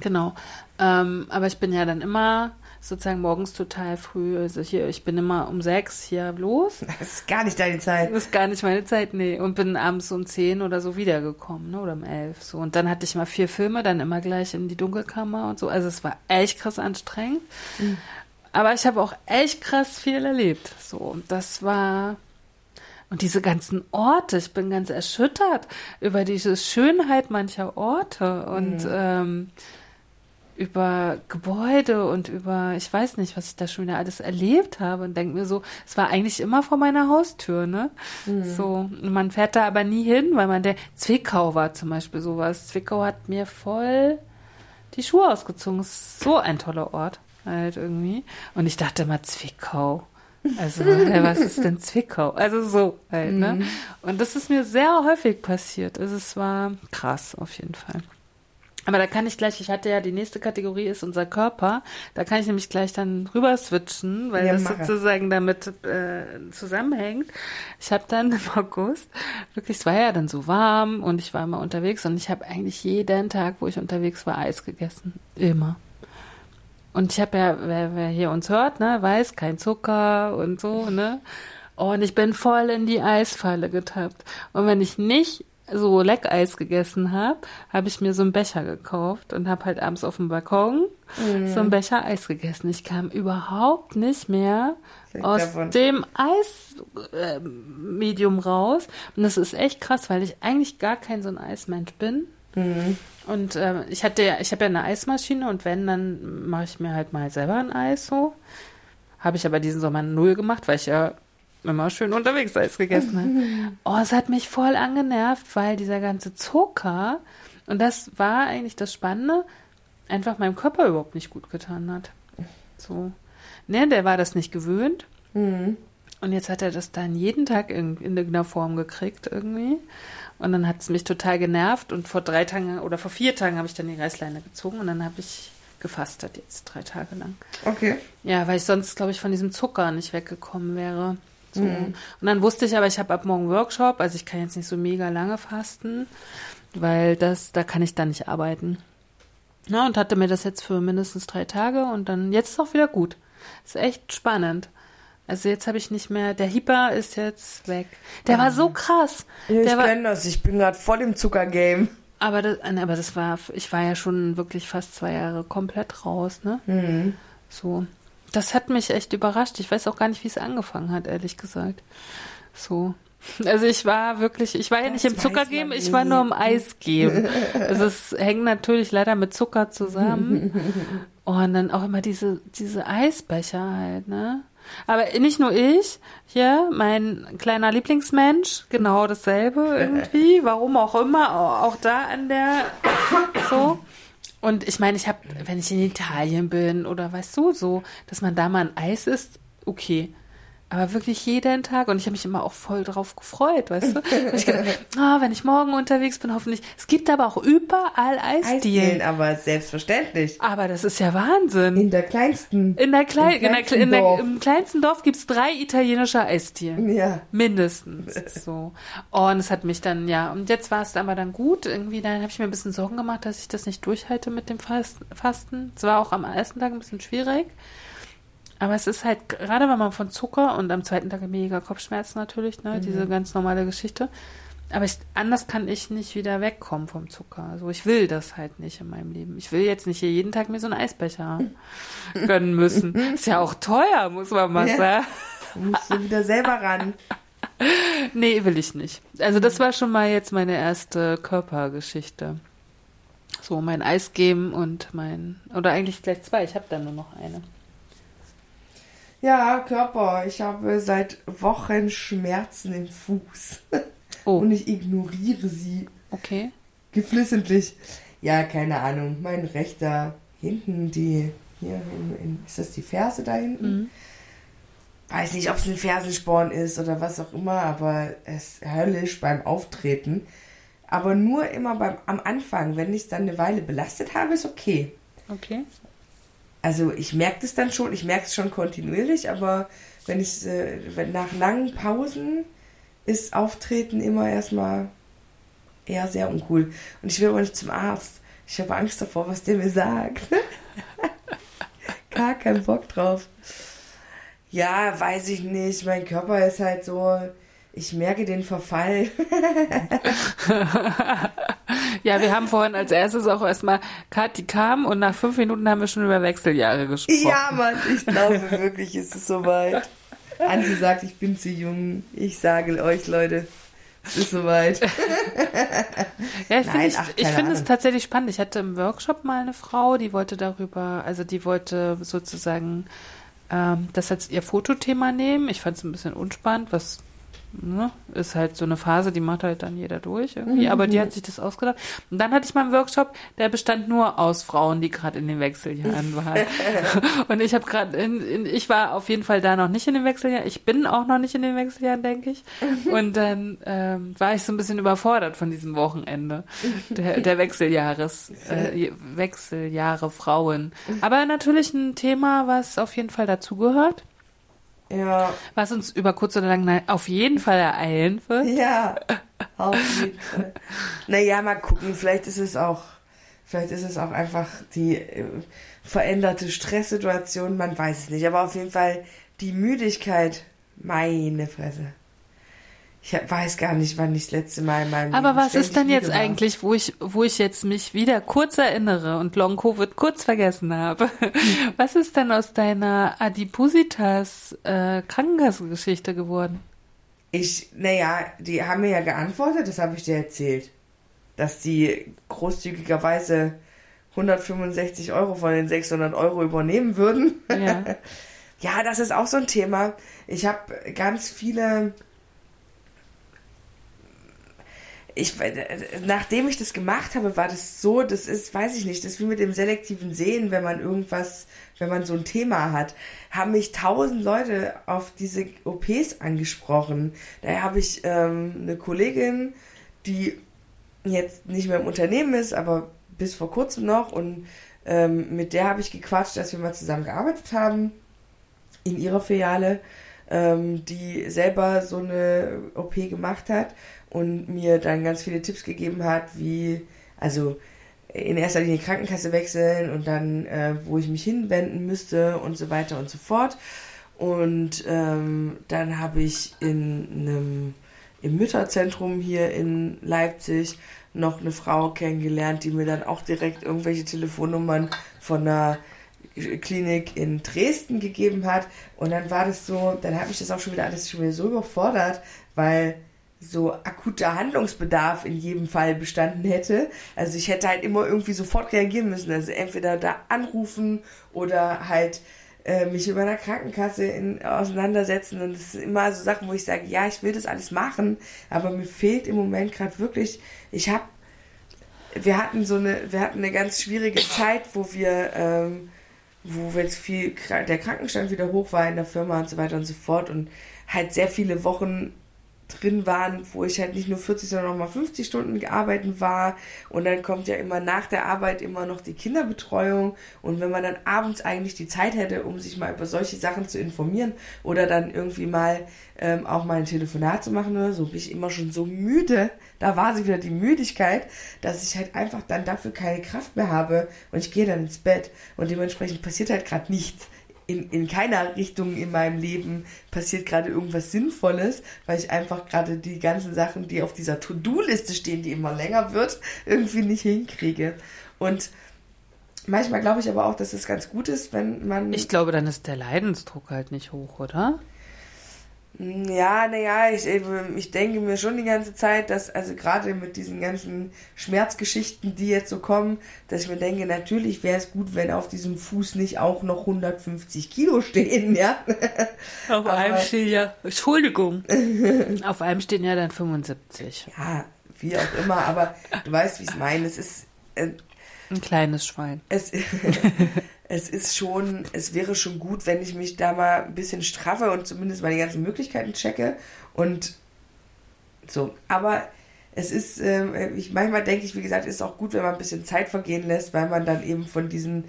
Genau. Ähm, aber ich bin ja dann immer sozusagen morgens total früh. Also hier, ich bin immer um sechs hier los. [laughs] Das ist gar nicht deine Zeit. Das ist gar nicht meine Zeit, nee. Und bin abends um zehn oder so wiedergekommen, ne? Oder um elf. So. Und dann hatte ich mal vier Filme, dann immer gleich in die Dunkelkammer und so. Also es war echt krass anstrengend. Mhm. Aber ich habe auch echt krass viel erlebt. So, das war. Und diese ganzen Orte, ich bin ganz erschüttert über diese Schönheit mancher Orte und mhm. ähm, über Gebäude und über, ich weiß nicht, was ich da schon wieder alles erlebt habe und denke mir so, es war eigentlich immer vor meiner Haustür, ne? Mhm. So, man fährt da aber nie hin, weil man der, Zwickau war zum Beispiel sowas. Zwickau hat mir voll die Schuhe ausgezogen. So ein toller Ort halt irgendwie. Und ich dachte immer, Zwickau. Also, [laughs] was ist denn Zwickau? Also so halt, ne? Mhm. Und das ist mir sehr häufig passiert. Also es war krass auf jeden Fall. Aber da kann ich gleich, ich hatte ja die nächste Kategorie ist unser Körper. Da kann ich nämlich gleich dann rüber switchen, weil ja, das mache. sozusagen damit äh, zusammenhängt. Ich habe dann [laughs] im August wirklich, es war ja dann so warm und ich war immer unterwegs und ich habe eigentlich jeden Tag, wo ich unterwegs war, Eis gegessen. Immer. Und ich habe ja, wer, wer hier uns hört, ne, weiß, kein Zucker und so, ne? Und ich bin voll in die Eisfalle getappt. Und wenn ich nicht so Leckeis gegessen habe, habe ich mir so einen Becher gekauft und habe halt abends auf dem Balkon mm. so einen Becher Eis gegessen. Ich kam überhaupt nicht mehr Liegt aus davon. dem Eismedium äh, raus. Und das ist echt krass, weil ich eigentlich gar kein so ein Eismensch bin. Mhm. Und äh, ich hatte ja, ich habe ja eine Eismaschine und wenn, dann mache ich mir halt mal selber ein Eis so. Habe ich aber diesen Sommer null gemacht, weil ich ja immer schön unterwegs Eis gegessen habe. [laughs] Oh, es hat mich voll angenervt, weil dieser ganze Zucker, und das war eigentlich das Spannende, einfach meinem Körper überhaupt nicht gut getan hat. So. Ne, der war das nicht gewöhnt. Mhm. Und jetzt hat er das dann jeden Tag in, in irgendeiner Form gekriegt irgendwie. Und dann hat es mich total genervt und vor drei Tagen oder vor vier Tagen habe ich dann die Reißleine gezogen und dann habe ich gefastet jetzt drei Tage lang. Okay. Ja, weil ich sonst, glaube ich, von diesem Zucker nicht weggekommen wäre. So. Mhm. Und dann wusste ich aber, ich habe ab morgen Workshop, also ich kann jetzt nicht so mega lange fasten, weil das, da kann ich dann nicht arbeiten. Na, und hatte mir das jetzt für mindestens drei Tage und dann, jetzt ist auch wieder gut. Ist echt spannend. Also jetzt habe ich nicht mehr, der Hyper ist jetzt weg. Der mhm. war so krass. Ja, ich kenne das, ich bin gerade voll im Zuckergame. Aber das, aber das war, ich war ja schon wirklich fast zwei Jahre komplett raus, ne? Mhm. So. Das hat mich echt überrascht. Ich weiß auch gar nicht, wie es angefangen hat, ehrlich gesagt. So. Also ich war wirklich, ich war ja das nicht im Zuckergame, ich war nur im Eisgame. [laughs] also es hängt natürlich leider mit Zucker zusammen. Und dann auch immer diese, diese Eisbecher halt, ne? Aber nicht nur ich, hier, mein kleiner Lieblingsmensch, genau dasselbe irgendwie, warum auch immer, auch da an der, so. Und ich meine, ich habe, wenn ich in Italien bin oder weißt du, so, dass man da mal ein Eis isst, okay. Aber wirklich jeden Tag. Und ich habe mich immer auch voll drauf gefreut, weißt du? ich gedacht, oh, [laughs] wenn ich morgen unterwegs bin, hoffentlich. Es gibt aber auch überall Eisdielen. aber selbstverständlich. Aber das ist ja Wahnsinn. In der kleinsten. In der, Klei in der, in der Im kleinsten Dorf gibt's drei italienische Eisdielen. Ja. Mindestens. [laughs] So. Und es hat mich dann, ja. Und jetzt war es aber dann gut. Irgendwie, dann habe ich mir ein bisschen Sorgen gemacht, dass ich das nicht durchhalte mit dem Fasten. Es war auch am ersten Tag ein bisschen schwierig. Aber es ist halt, gerade wenn man von Zucker und am zweiten Tag mega Kopfschmerzen natürlich, ne, mhm. diese ganz normale Geschichte. Aber ich, anders kann ich nicht wieder wegkommen vom Zucker. Also ich will das halt nicht in meinem Leben. Ich will jetzt nicht hier jeden Tag mir so einen Eisbecher [laughs] gönnen müssen. Ist ja auch teuer, muss man mal ja. sagen. Musst du wieder selber ran. [laughs] nee, will ich nicht. Also das war schon mal jetzt meine erste Körpergeschichte. So mein Eis geben und mein, oder eigentlich gleich zwei, ich habe da nur noch eine. Ja, Körper. Ich habe seit Wochen Schmerzen im Fuß. [laughs] Oh. Und ich ignoriere sie. Okay. Geflissentlich. Ja, keine Ahnung. Mein rechter hinten, die hier in, ist das die Ferse da hinten? Mhm. Weiß nicht, ob es ein Fersensporn ist oder was auch immer, aber es ist höllisch beim Auftreten. Aber nur immer beim, am Anfang, wenn ich es dann eine Weile belastet habe, ist okay. Okay also ich merke das dann schon, ich merke es schon kontinuierlich, aber wenn ich äh, nach langen Pausen ist Auftreten immer erstmal eher sehr uncool. Und ich will aber nicht zum Arzt. Ich habe Angst davor, was der mir sagt. [laughs] Gar keinen Bock drauf. Ja, weiß ich nicht. Mein Körper ist halt so, ich merke den Verfall. [laughs] ja, wir haben vorhin als erstes auch erstmal, Kathi kam und nach fünf Minuten haben wir schon über Wechseljahre gesprochen. Ja, Mann, ich glaube wirklich, ist es soweit. Andi sagt, ich bin zu jung. Ich sage euch, Leute, es ist soweit. ja, ich finde find es tatsächlich spannend. Ich hatte im Workshop mal eine Frau, die wollte darüber, also die wollte sozusagen ähm, das als ihr Fotothema nehmen. Ich fand es ein bisschen unspannend, was ne, ist halt so eine Phase, die macht halt dann jeder durch irgendwie, mhm. aber die hat sich das ausgedacht. Und dann hatte ich mal einen Workshop, der bestand nur aus Frauen, die gerade in den Wechseljahren [laughs] waren. und ich habe gerade, ich war auf jeden Fall da noch nicht in den Wechseljahren. Ich bin auch noch nicht in den Wechseljahren, denke ich. Mhm. Und dann ähm, war ich so ein bisschen überfordert von diesem Wochenende der, der Wechseljahres, [laughs] äh, Wechseljahre Frauen. Aber natürlich ein Thema, was auf jeden Fall dazugehört. Ja. Was uns über kurz oder lang auf jeden Fall ereilen wird. Ja, auf jeden Fall. Naja, mal gucken, vielleicht ist es auch, vielleicht ist es auch einfach die äh, veränderte Stresssituation, man weiß es nicht. Aber auf jeden Fall die Müdigkeit, meine Fresse. Ich weiß gar nicht, wann ich das letzte Mal in meinem Aber Leben was ist denn jetzt eigentlich, wo ich, wo ich jetzt mich wieder kurz erinnere und Long Covid kurz vergessen habe? [laughs] was ist denn aus deiner Adipositas äh, Krankenkassengeschichte geworden? Ich, naja, die haben mir ja geantwortet, das habe ich dir erzählt, dass die großzügigerweise 165 Euro von den 600 Euro übernehmen würden. Ja. [laughs] ja, das ist auch so ein Thema. Ich habe ganz viele ich, nachdem ich das gemacht habe, war das so, das ist, weiß ich nicht, das ist wie mit dem selektiven Sehen, wenn man irgendwas, wenn man so ein Thema hat, haben mich tausend Leute auf diese OPs angesprochen. Da habe ich ähm, eine Kollegin, die jetzt nicht mehr im Unternehmen ist, aber bis vor kurzem noch und ähm, mit der habe ich gequatscht, dass wir mal zusammen gearbeitet haben in ihrer Filiale, ähm, die selber so eine OP gemacht hat und mir dann ganz viele Tipps gegeben hat, wie, also in erster Linie Krankenkasse wechseln und dann, äh, wo ich mich hinwenden müsste und so weiter und so fort. Und ähm, dann habe ich in einem im Mütterzentrum hier in Leipzig noch eine Frau kennengelernt, die mir dann auch direkt irgendwelche Telefonnummern von einer Klinik in Dresden gegeben hat. Und dann war das so, dann habe ich das auch schon wieder alles schon wieder so überfordert, weil so akuter Handlungsbedarf in jedem Fall bestanden hätte. Also ich hätte halt immer irgendwie sofort reagieren müssen. Also entweder da anrufen oder halt äh, mich über einer Krankenkasse in, auseinandersetzen. Und das sind immer so Sachen, wo ich sage, ja, ich will das alles machen, aber mir fehlt im Moment gerade wirklich, ich habe, wir hatten so eine, wir hatten eine ganz schwierige Zeit, wo wir, ähm, wo jetzt viel, der Krankenstand wieder hoch war in der Firma und so weiter und so fort und halt sehr viele Wochen drin waren, wo ich halt nicht nur 40, sondern nochmal 50 Stunden gearbeitet war. Und dann kommt ja immer nach der Arbeit immer noch die Kinderbetreuung. Und wenn man dann abends eigentlich die Zeit hätte, um sich mal über solche Sachen zu informieren oder dann irgendwie mal ähm, auch mal ein Telefonat zu machen oder so, bin ich immer schon so müde. Da war sie wieder die Müdigkeit, dass ich halt einfach dann dafür keine Kraft mehr habe und ich gehe dann ins Bett und dementsprechend passiert halt gerade nichts in, in keiner Richtung in meinem Leben passiert gerade irgendwas Sinnvolles, weil ich einfach gerade die ganzen Sachen, die auf dieser To-Do-Liste stehen, die immer länger wird, irgendwie nicht hinkriege. Und manchmal glaube ich aber auch, dass es ganz gut ist, wenn man. Ich glaube, dann ist der Leidensdruck halt nicht hoch, oder? Ja, naja, ich, ich denke mir schon die ganze Zeit, dass, also gerade mit diesen ganzen Schmerzgeschichten, die jetzt so kommen, dass ich mir denke, natürlich wäre es gut, wenn auf diesem Fuß nicht auch noch 150 Kilo stehen, ja. [laughs] Auf Aber, einem stehen ja, Entschuldigung, [laughs] auf einem stehen ja dann 75. Ja, wie auch immer, aber du weißt, wie ich es meine. Es ist. Ein kleines Schwein. Es, [laughs] es ist schon, es wäre schon gut, wenn ich mich da mal ein bisschen straffe und zumindest meine ganzen Möglichkeiten checke und so. Aber es ist, äh, ich manchmal denke ich, wie gesagt, ist auch gut, wenn man ein bisschen Zeit vergehen lässt, weil man dann eben von diesen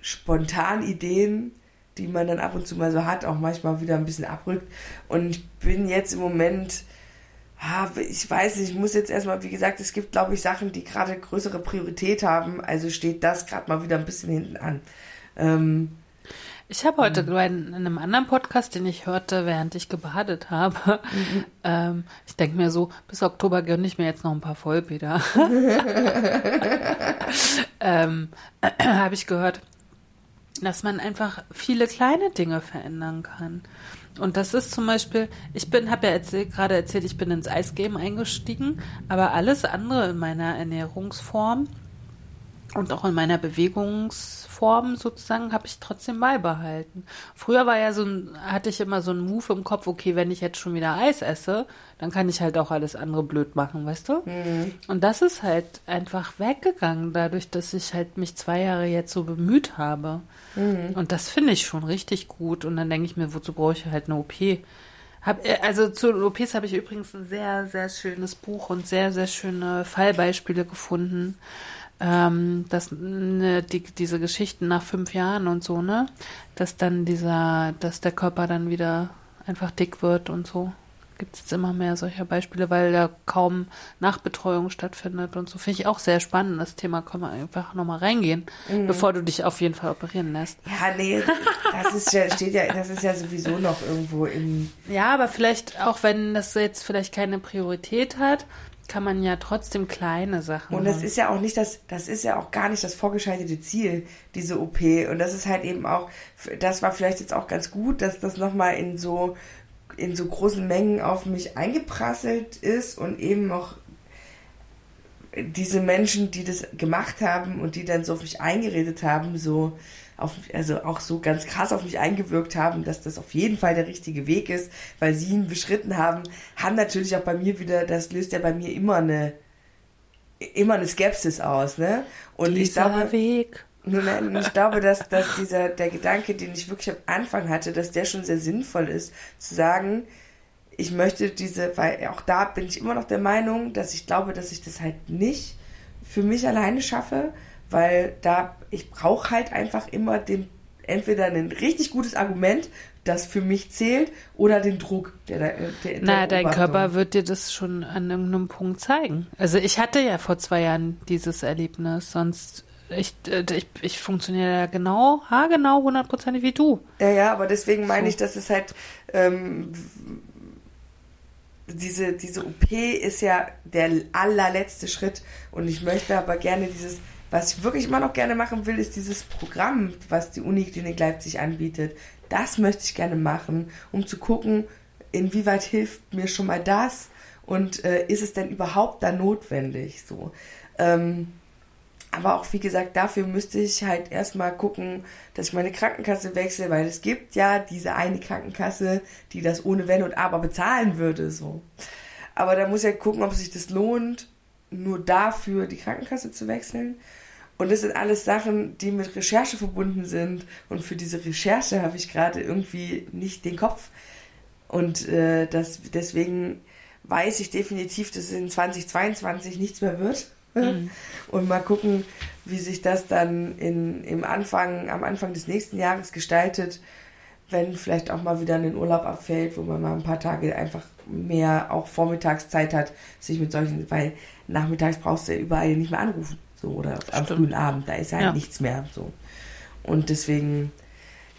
spontanen Ideen, die man dann ab und zu mal so hat, auch manchmal wieder ein bisschen abrückt. Und ich bin jetzt im Moment, ich weiß nicht, ich muss jetzt erstmal, wie gesagt, es gibt, glaube ich, Sachen, die gerade größere Priorität haben. Also steht das gerade mal wieder ein bisschen hinten an. Ähm, Ich habe heute mhm. in einem anderen Podcast, den ich hörte, während ich gebadet habe, mhm. [laughs] ähm, ich denke mir so, bis Oktober gönne ich mir jetzt noch ein paar Vollbäder. [laughs] ähm, äh, [clears throat] habe ich gehört, dass man einfach viele kleine Dinge verändern kann. Und das ist zum Beispiel, ich bin, habe ja erzählt, gerade erzählt, ich bin ins Eisgame eingestiegen, aber alles andere in meiner Ernährungsform und auch in meiner Bewegungsform sozusagen habe ich trotzdem beibehalten. Früher war ja so ein, hatte ich immer so einen Move im Kopf, okay, wenn ich jetzt schon wieder Eis esse, dann kann ich halt auch alles andere blöd machen, weißt du? Mhm. Und das ist halt einfach weggegangen, dadurch, dass ich halt mich zwei Jahre jetzt so bemüht habe. Mhm. Und das finde ich schon richtig gut. Und dann denke ich mir, wozu brauche ich halt eine OP? Hab, äh, also zu OPs habe ich übrigens ein sehr, sehr schönes Buch und sehr, sehr schöne Fallbeispiele gefunden ähm, dass ne, die, diese Geschichten nach fünf Jahren und so, ne, dass dann dieser, dass der Körper dann wieder einfach dick wird und so. Gibt es jetzt immer mehr solcher Beispiele, weil da kaum Nachbetreuung stattfindet und so. Finde ich auch sehr spannend. Das Thema können wir einfach nochmal reingehen, mhm. bevor du dich auf jeden Fall operieren lässt. Ja, nee, das ist ja, steht ja, das ist ja sowieso noch irgendwo im. Ja, aber vielleicht, auch wenn das jetzt vielleicht keine Priorität hat, kann man ja trotzdem kleine Sachen. Und das machen. ist ja auch nicht das, das ist ja auch gar nicht das vorgeschaltete Ziel, diese OP. Und das ist halt eben auch, das war vielleicht jetzt auch ganz gut, dass das nochmal in so, in so großen Mengen auf mich eingeprasselt ist und eben noch diese Menschen, die das gemacht haben und die dann so auf mich eingeredet haben, so, auf, also auch so ganz krass auf mich eingewirkt haben, dass das auf jeden Fall der richtige Weg ist, weil sie ihn beschritten haben, haben natürlich auch bei mir wieder, das löst ja bei mir immer eine, immer eine Skepsis aus, ne? Und Dieser ich glaube, Weg. Ich glaube, dass, dass dieser, der Gedanke, den ich wirklich am Anfang hatte, dass der schon sehr sinnvoll ist, zu sagen, ich möchte diese, weil auch da bin ich immer noch der Meinung, dass ich glaube, dass ich das halt nicht für mich alleine schaffe, weil da ich brauche halt einfach immer den entweder ein richtig gutes Argument, das für mich zählt, oder den Druck, der da. Der, Na, dein Körper wird dir das schon an irgendeinem Punkt zeigen. Also ich hatte ja vor zwei Jahren dieses Erlebnis, sonst ich, äh, ich, ich funktioniere ja genau, haargenau, hundertprozentig wie du. Ja, ja, aber deswegen meine so. ich, dass es halt ähm, diese, diese OP ist ja der allerletzte Schritt und ich möchte aber gerne dieses was ich wirklich immer noch gerne machen will, ist dieses Programm, was die Uniklinik Leipzig anbietet. Das möchte ich gerne machen, um zu gucken, inwieweit hilft mir schon mal das und äh, ist es denn überhaupt da notwendig? So. Ähm, aber auch, wie gesagt, dafür müsste ich halt erstmal gucken, dass ich meine Krankenkasse wechsle, weil es gibt ja diese eine Krankenkasse, die das ohne Wenn und Aber bezahlen würde. So. Aber da muss ich halt gucken, ob sich das lohnt, nur dafür die Krankenkasse zu wechseln. Und das sind alles Sachen, die mit Recherche verbunden sind. Und für diese Recherche habe ich gerade irgendwie nicht den Kopf. Und äh, das, deswegen weiß ich definitiv, dass in 2022 nichts mehr wird. Mhm. [laughs] Und mal gucken, wie sich das dann in, im Anfang, am Anfang des nächsten Jahres gestaltet, wenn vielleicht auch mal wieder ein Urlaub abfällt, wo man mal ein paar Tage einfach mehr auch Vormittagszeit hat, sich mit solchen, weil nachmittags brauchst du ja überall nicht mehr anrufen. So, oder am frühen Abend, da ist halt ja. nichts mehr. So. Und deswegen,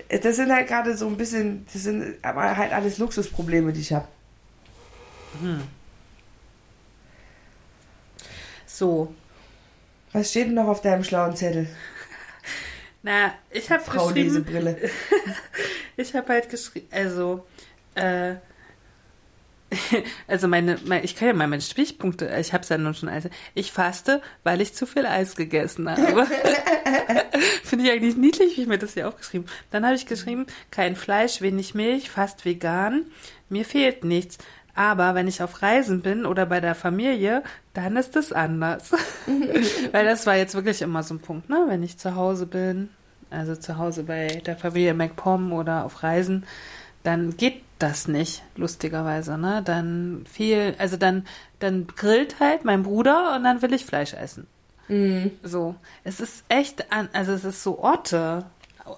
äh, das sind halt gerade so ein bisschen, das sind aber halt alles Luxusprobleme, die ich habe. Hm. So. Was steht denn noch auf deinem schlauen Zettel? [laughs] Na, ich habe Frau geschrieben. Lesebrille. [laughs] ich habe halt geschrieben, also, äh, [laughs] also meine, meine, ich kann ja mal meine Stichpunkte, ich habe es ja nun schon also ich faste, weil ich zu viel Eis gegessen habe. [laughs] Finde ich eigentlich niedlich, wie ich mir das hier aufgeschrieben. Dann habe ich geschrieben, kein Fleisch, wenig Milch, fast vegan, mir fehlt nichts. Aber wenn ich auf Reisen bin oder bei der Familie, dann ist es anders. [laughs] Weil das war jetzt wirklich immer so ein Punkt, ne? Wenn ich zu Hause bin, also zu Hause bei der Familie MacPom oder auf Reisen, dann geht das nicht, lustigerweise, ne? Dann viel, also dann, dann grillt halt mein Bruder und dann will ich Fleisch essen. Mhm. So. Es ist echt an, also es ist so Orte.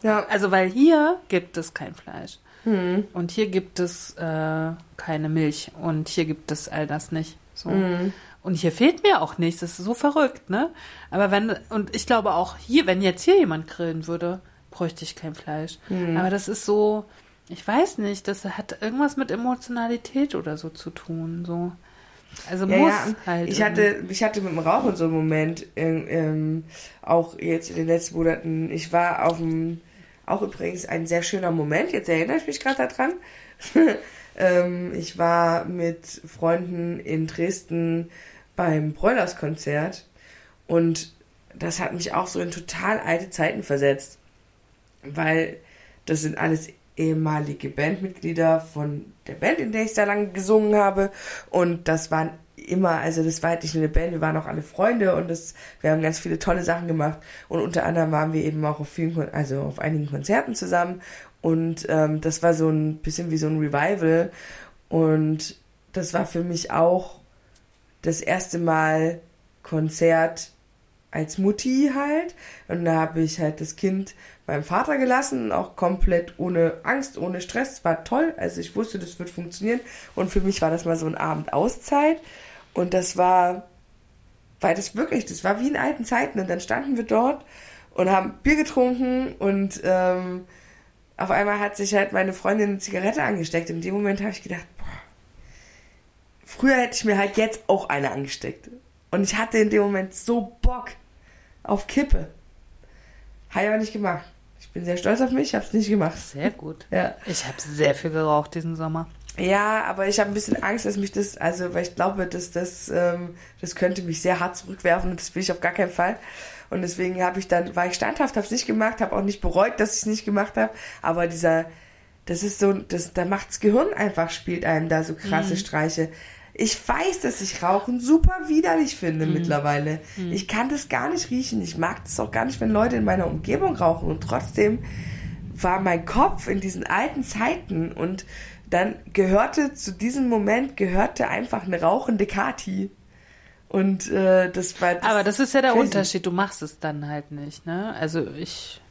Ja. Also, weil hier gibt es kein Fleisch. Mhm. Und hier gibt es äh, keine Milch. Und hier gibt es all das nicht. So. Mhm. Und hier fehlt mir auch nichts. Das ist so verrückt, ne? Aber wenn, und ich glaube auch hier, wenn jetzt hier jemand grillen würde, bräuchte ich kein Fleisch. Mhm. Aber das ist so, ich weiß nicht, das hat irgendwas mit Emotionalität oder so zu tun. So. Also ja, muss ja. halt. Ich hatte, ich hatte mit dem Rauchen so einen Moment, ähm, auch jetzt in den letzten Monaten. Ich war auf dem, auch übrigens ein sehr schöner Moment, jetzt erinnere ich mich gerade daran. [laughs] ähm, ich war mit Freunden in Dresden beim Broilers-Konzert und das hat mich auch so in total alte Zeiten versetzt, weil das sind alles ehemalige Bandmitglieder von der Band, in der ich sehr lange gesungen habe. Und das waren immer, also das war halt nicht nur eine Band, wir waren auch alle Freunde und das, wir haben ganz viele tolle Sachen gemacht. Und unter anderem waren wir eben auch auf vielen, also auf einigen Konzerten zusammen. Und ähm, das war so ein bisschen wie so ein Revival. Und das war für mich auch das erste Mal Konzert als Mutti halt. Und da habe ich halt das Kind beim Vater gelassen, auch komplett ohne Angst, ohne Stress. War toll. Also ich wusste, das wird funktionieren. Und für mich war das mal so ein Abend Auszeit. Und das war, weil das wirklich, das war wie in alten Zeiten. Und dann standen wir dort und haben Bier getrunken und ähm, auf einmal hat sich halt meine Freundin eine Zigarette angesteckt. In dem Moment habe ich gedacht, boah, früher hätte ich mir halt jetzt auch eine angesteckt. Und ich hatte in dem Moment so Bock auf Kippe. Habe ich aber nicht gemacht. Ich bin sehr stolz auf mich, ich habe es nicht gemacht. Sehr gut. Ja. Ich habe sehr viel geraucht diesen Sommer. Ja, aber ich habe ein bisschen Angst, dass mich das, also weil ich glaube, dass das, ähm, das könnte mich sehr hart zurückwerfen und das will ich auf gar keinen Fall. Und deswegen habe ich dann, war ich standhaft, habe es nicht gemacht, habe auch nicht bereut, dass ich es nicht gemacht habe. Aber dieser, das ist so, das, da macht's Gehirn einfach, spielt einem da so krasse mhm. Streiche. Ich weiß, dass ich Rauchen super widerlich finde mhm. mittlerweile. Mhm. Ich kann das gar nicht riechen. Ich mag das auch gar nicht, wenn Leute in meiner Umgebung rauchen. Und trotzdem war mein Kopf in diesen alten Zeiten und dann gehörte zu diesem Moment gehörte einfach eine rauchende Kati. Und äh, das war. Das Aber das ist ja der crazy. Unterschied. Du machst es dann halt nicht, ne? Also ich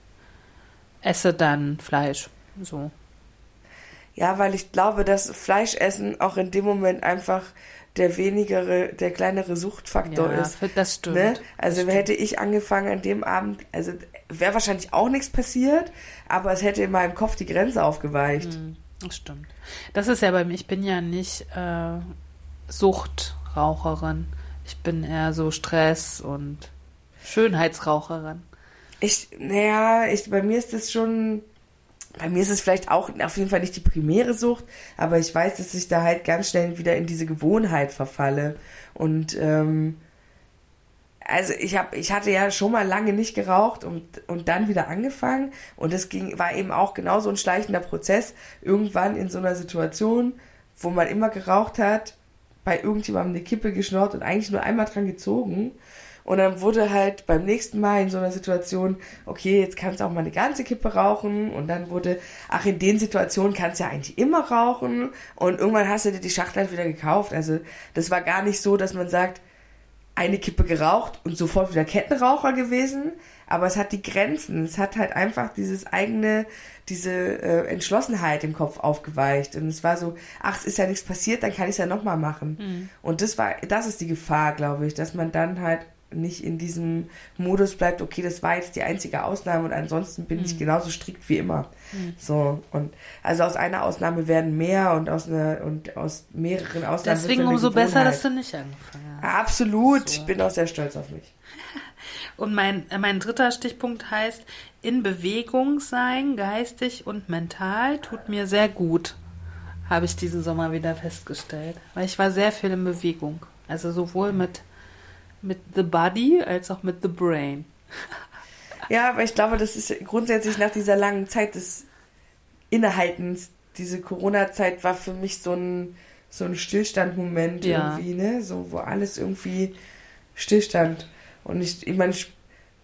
esse dann Fleisch, so. Ja, weil ich glaube, dass Fleischessen auch in dem Moment einfach der wenigere, der kleinere Suchtfaktor ja, ist. Das stimmt. Ne? Also das stimmt. hätte ich angefangen an dem Abend, also wäre wahrscheinlich auch nichts passiert, aber es hätte in meinem Kopf die Grenze aufgeweicht. Hm, das stimmt. Das ist ja bei mir, ich bin ja nicht äh, Suchtraucherin. Ich bin eher so Stress und Schönheitsraucherin. Ich, naja, ich, bei mir ist das schon, bei mir ist es vielleicht auch auf jeden Fall nicht die primäre Sucht, aber ich weiß, dass ich da halt ganz schnell wieder in diese Gewohnheit verfalle. Und ähm, also ich habe, ich hatte ja schon mal lange nicht geraucht und, und dann wieder angefangen. Und das ging, war eben auch genauso ein schleichender Prozess. Irgendwann in so einer Situation, wo man immer geraucht hat, bei irgendjemandem eine Kippe geschnort und eigentlich nur einmal dran gezogen. Und dann wurde halt beim nächsten Mal in so einer Situation, okay, jetzt kannst du auch mal eine ganze Kippe rauchen. Und dann wurde, ach, in den Situationen kannst du ja eigentlich immer rauchen. Und irgendwann hast du dir die Schachtel halt wieder gekauft. Also das war gar nicht so, dass man sagt, eine Kippe geraucht und sofort wieder Kettenraucher gewesen. Aber es hat die Grenzen. Es hat halt einfach dieses eigene, diese äh, Entschlossenheit im Kopf aufgeweicht. Und es war so, ach, es ist ja nichts passiert, dann kann ich es ja nochmal machen. Mhm. Und das war, das ist die Gefahr, glaube ich, dass man dann halt nicht in diesem Modus bleibt, okay, das war jetzt die einzige Ausnahme und ansonsten bin mhm. ich genauso strikt wie immer. Mhm. So, und also aus einer Ausnahme werden mehr und aus einer und aus mehreren Ausnahmen. Deswegen umso besser, dass du nicht angefangen hast. Absolut, so. ich bin auch sehr stolz auf mich. [laughs] Und mein, mein dritter Stichpunkt heißt, in Bewegung sein, geistig und mental, tut mir sehr gut, habe ich diesen Sommer wieder festgestellt. Weil ich war sehr viel in Bewegung. Also sowohl mit mit the body als auch mit the brain. Ja, aber ich glaube, das ist grundsätzlich nach dieser langen Zeit des Innehaltens, diese Corona-Zeit war für mich so ein, so ein Stillstandmoment ja. irgendwie, ne? So, wo alles irgendwie stillstand. Und ich, ich meine,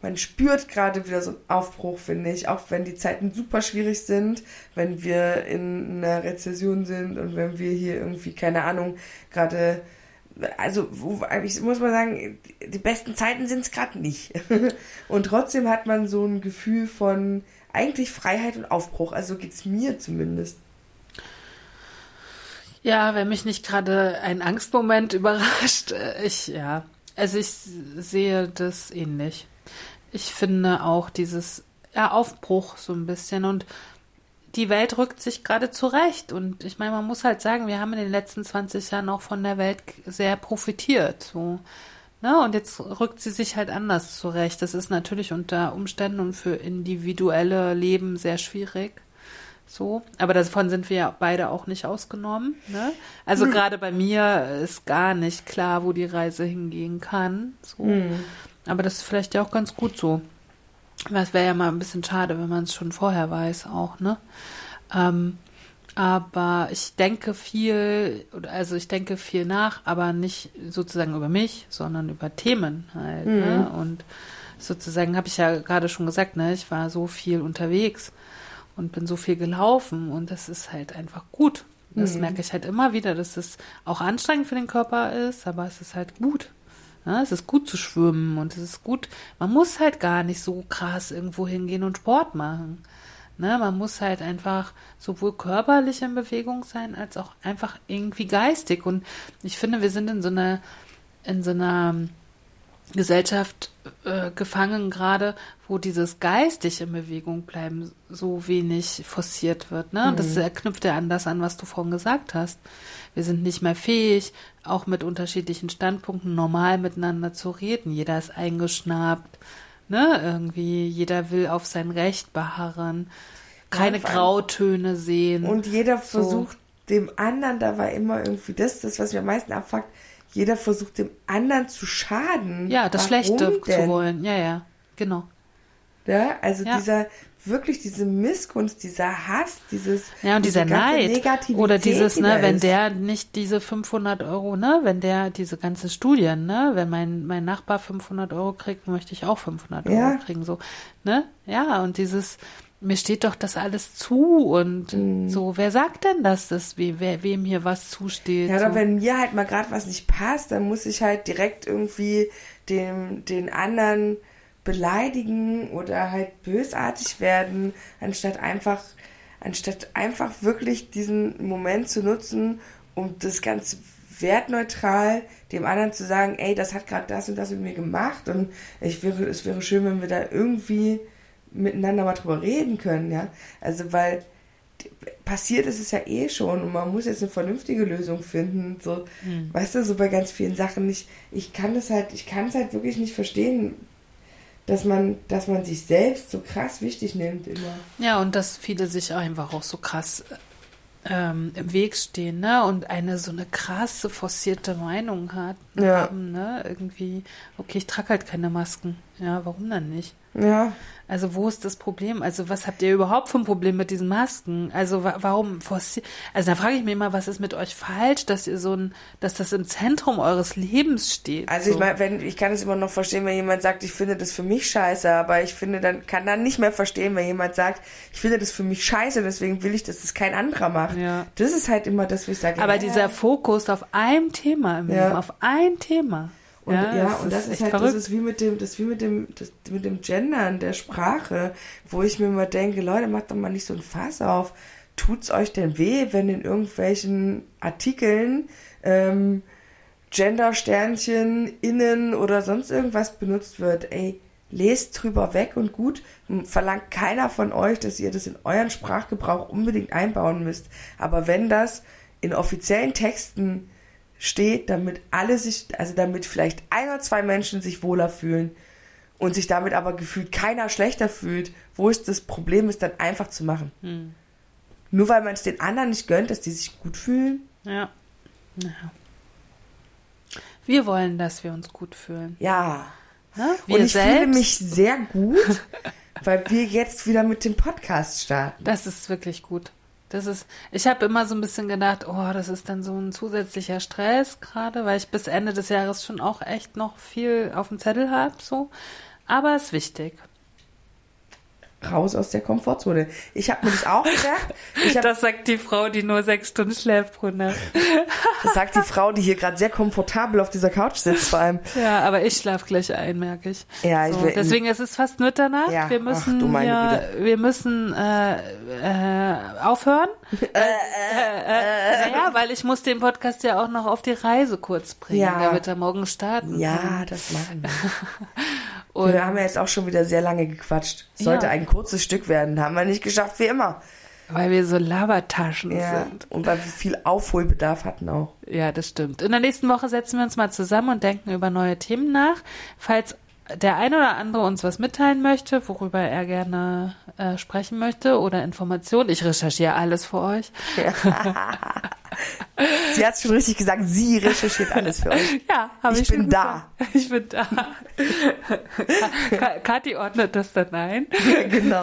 man spürt gerade wieder so einen Aufbruch, finde ich, auch wenn die Zeiten super schwierig sind, wenn wir in einer Rezession sind und wenn wir hier irgendwie, keine Ahnung, gerade also ich muss mal sagen, die besten Zeiten sind es gerade nicht. [laughs] und trotzdem hat man so ein Gefühl von eigentlich Freiheit und Aufbruch. Also geht es mir zumindest. Ja, wenn mich nicht gerade ein Angstmoment [laughs] überrascht, äh, ich ja, also ich sehe das ähnlich. Ich finde auch dieses ja, Aufbruch so ein bisschen und die Welt rückt sich gerade zurecht. Und ich meine, man muss halt sagen, wir haben in den letzten 20 Jahren auch von der Welt sehr profitiert. So. Ne? Und jetzt rückt sie sich halt anders zurecht. Das ist natürlich unter Umständen und für individuelle Leben sehr schwierig. So, aber davon sind wir ja beide auch nicht ausgenommen. Ne? Also mhm. gerade bei mir ist gar nicht klar, wo die Reise hingehen kann. So. Mhm. Aber das ist vielleicht ja auch ganz gut so. Das wäre ja mal ein bisschen schade, wenn man es schon vorher weiß, auch, ne? Ähm, aber ich denke viel, also ich denke viel nach, aber nicht sozusagen über mich, sondern über Themen halt. Ne? Mhm. Ne? Und sozusagen habe ich ja gerade schon gesagt, ne, ich war so viel unterwegs und bin so viel gelaufen und das ist halt einfach gut. Das mhm. merke ich halt immer wieder, dass es auch anstrengend für den Körper ist, aber es ist halt gut. Ja, es ist gut zu schwimmen und es ist gut, man muss halt gar nicht so krass irgendwo hingehen und Sport machen. Ne, man muss halt einfach sowohl körperlich in Bewegung sein, als auch einfach irgendwie geistig. Und ich finde, wir sind in so einer, in so einer Gesellschaft äh, gefangen gerade, wo dieses geistig in Bewegung bleiben so wenig forciert wird. Ne? Mhm. Das knüpft ja an das an, was du vorhin gesagt hast. Wir sind nicht mehr fähig, auch mit unterschiedlichen Standpunkten normal miteinander zu reden. Jeder ist eingeschnappt, ne? Irgendwie, jeder will auf sein Recht beharren, keine ja, Grautöne sehen. Und jeder versucht so. dem anderen dabei immer irgendwie das, das, was mir am meisten abfuckt, jeder versucht dem anderen zu schaden. Ja, das Warum Schlechte denn? zu wollen. Ja, ja, genau. Ja, also ja. dieser wirklich diese Missgunst, dieser Hass, dieses ja und dieser Neid oder dieses die ne, wenn der nicht diese 500 Euro, ne, wenn der diese ganze Studien, ne, wenn mein mein Nachbar 500 Euro kriegt, möchte ich auch 500 Euro ja. kriegen, so, ne, ja und dieses mir steht doch das alles zu und mhm. so, wer sagt denn das, dass we, wer, wem hier was zusteht? Ja, oder so. wenn mir halt mal gerade was nicht passt, dann muss ich halt direkt irgendwie dem, den anderen beleidigen oder halt bösartig werden, anstatt einfach, anstatt einfach wirklich diesen Moment zu nutzen, um das ganz wertneutral dem anderen zu sagen, ey, das hat gerade das und das mit mir gemacht und ich wäre, es wäre schön, wenn wir da irgendwie miteinander mal drüber reden können, ja. Also weil passiert ist es ja eh schon und man muss jetzt eine vernünftige Lösung finden. So, hm. weißt du, so bei ganz vielen Sachen nicht. Ich kann das halt, ich kann es halt wirklich nicht verstehen, dass man, dass man sich selbst so krass wichtig nimmt immer. Ja, und dass viele sich einfach auch so krass ähm, im Weg stehen, ne? Und eine so eine krasse, forcierte Meinung hat. Ja. Haben, ne? Irgendwie, okay, ich trage halt keine Masken. Ja, warum dann nicht? Ja. Also wo ist das Problem? Also was habt ihr überhaupt für ein Problem mit diesen Masken? Also wa warum forciert? Also da frage ich mich immer, was ist mit euch falsch, dass ihr so ein, dass das im Zentrum eures Lebens steht? Also so. ich meine, wenn ich kann es immer noch verstehen, wenn jemand sagt, ich finde das für mich scheiße, aber ich finde dann kann dann nicht mehr verstehen, wenn jemand sagt, ich finde das für mich scheiße, deswegen will ich, dass das kein anderer macht. Ja. Das ist halt immer das, was ich sage. Aber ja. dieser Fokus auf ein Thema im. Leben, auf ein Thema. Und ja, ja das und das ist, ist halt, verrückt. das ist wie mit dem, das wie mit dem, das, mit dem Gendern der Sprache, wo ich mir immer denke, Leute, macht doch mal nicht so ein Fass auf. Tut's euch denn weh, wenn in irgendwelchen Artikeln ähm, Gender-Sternchen innen oder sonst irgendwas benutzt wird? Ey, lest drüber weg und gut. Verlangt keiner von euch, dass ihr das in euren Sprachgebrauch unbedingt einbauen müsst. Aber wenn das in offiziellen Texten steht, damit alle sich, also damit vielleicht ein oder zwei Menschen sich wohler fühlen und sich damit aber gefühlt keiner schlechter fühlt, wo ist das Problem, ist dann einfach zu machen. Hm. Nur weil man es den anderen nicht gönnt, dass die sich gut fühlen. Ja. Naja. Wir wollen, dass wir uns gut fühlen. Ja. Na, und ich selbst? fühle mich sehr gut, [laughs] weil wir jetzt wieder mit dem Podcast starten. Das ist wirklich gut. Das ist, ich habe immer so ein bisschen gedacht, oh, das ist dann so ein zusätzlicher Stress gerade, weil ich bis Ende des Jahres schon auch echt noch viel auf dem Zettel habe, so. Aber ist wichtig raus aus der Komfortzone. Ich habe mir das auch gedacht. Hab, das sagt die Frau, die nur sechs Stunden schläft pro Nacht. Das sagt die Frau, die hier gerade sehr komfortabel auf dieser Couch sitzt vor allem. Ja, aber ich schlaf gleich ein, merke ich. Ja, so, ich deswegen ist es fast Mitternacht. Ja, wir müssen, ach, ja, wir müssen äh, äh, aufhören. äh, äh, äh, naja, weil ich muss den Podcast ja auch noch auf die Reise kurz bringen, ja. damit er morgen starten Ja, das machen wir. [laughs] Und Wir haben ja jetzt auch schon wieder sehr lange gequatscht. Sollte Ja. ein kurzes Stück werden. Haben wir nicht geschafft, wie immer. weil wir so Labertaschen Ja. sind. Und weil wir viel Aufholbedarf hatten auch. Ja, das stimmt. In der nächsten Woche setzen wir uns mal zusammen und denken über neue Themen nach. Falls der eine oder andere uns was mitteilen möchte, worüber er gerne äh, sprechen möchte oder Informationen, ich recherchiere alles für euch. [laughs] Sie hat schon richtig gesagt, sie recherchiert alles für euch. [laughs] Ja, habe Ich ich, bin da. gesagt. Ich bin da. [laughs] Ka- Kathi ordnet das dann ein. genau.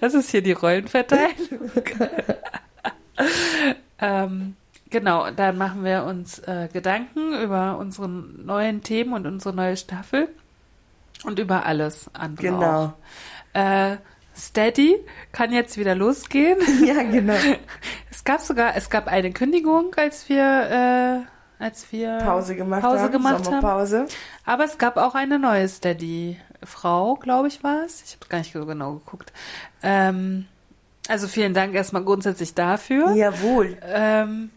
Das ist hier die Rollenverteilung. ähm, genau, dann machen wir uns äh, Gedanken über unsere neuen Themen und unsere neue Staffel und über alles andere Genau. Äh, Steady kann jetzt wieder losgehen. [laughs] Ja, genau. [laughs] Es gab sogar, es gab eine Kündigung, als wir, äh, als wir Pause gemacht Pause haben. gemacht haben. Sommerpause. Aber es gab auch eine neue Steady-Frau, glaube ich, war es. Ich habe gar nicht so genau geguckt. Ähm, also vielen Dank erstmal grundsätzlich dafür. Jawohl. Ähm,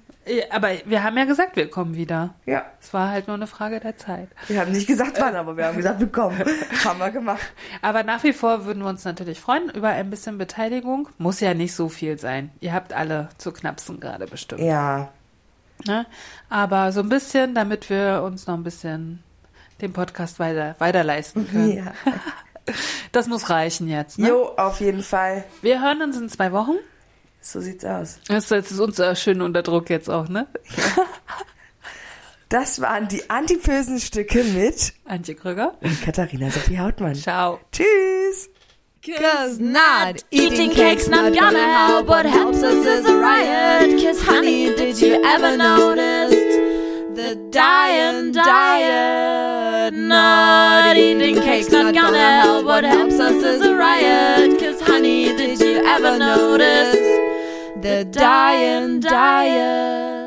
aber wir haben ja gesagt, wir kommen wieder. Ja. Es war halt nur eine Frage der Zeit. Wir haben nicht gesagt wann, aber wir haben gesagt, wir kommen. [laughs] haben wir gemacht. Aber nach wie vor würden wir uns natürlich freuen über ein bisschen Beteiligung. Muss ja nicht so viel sein. Ihr habt alle zu knapsen gerade bestimmt. Ja. Ne? Aber so ein bisschen, damit wir uns noch ein bisschen den Podcast weiter, weiter leisten können. ja. [laughs] Das muss reichen jetzt. Ne? Jo, auf jeden Fall. Wir hören uns in zwei Wochen. So sieht's aus. Das ist uns schön unter Druck jetzt auch, ne? [laughs] Das waren die antipösen Stücke mit Antje Krüger. Katharina Sophie Hautmann. Ciao. Tschüss. Cause not eating cake's not gonna help. What helps us is a riot. Cause honey, did you ever notice the dying diet? Not eating cake's not gonna help. What helps us is a riot. Ever notice the dying diet?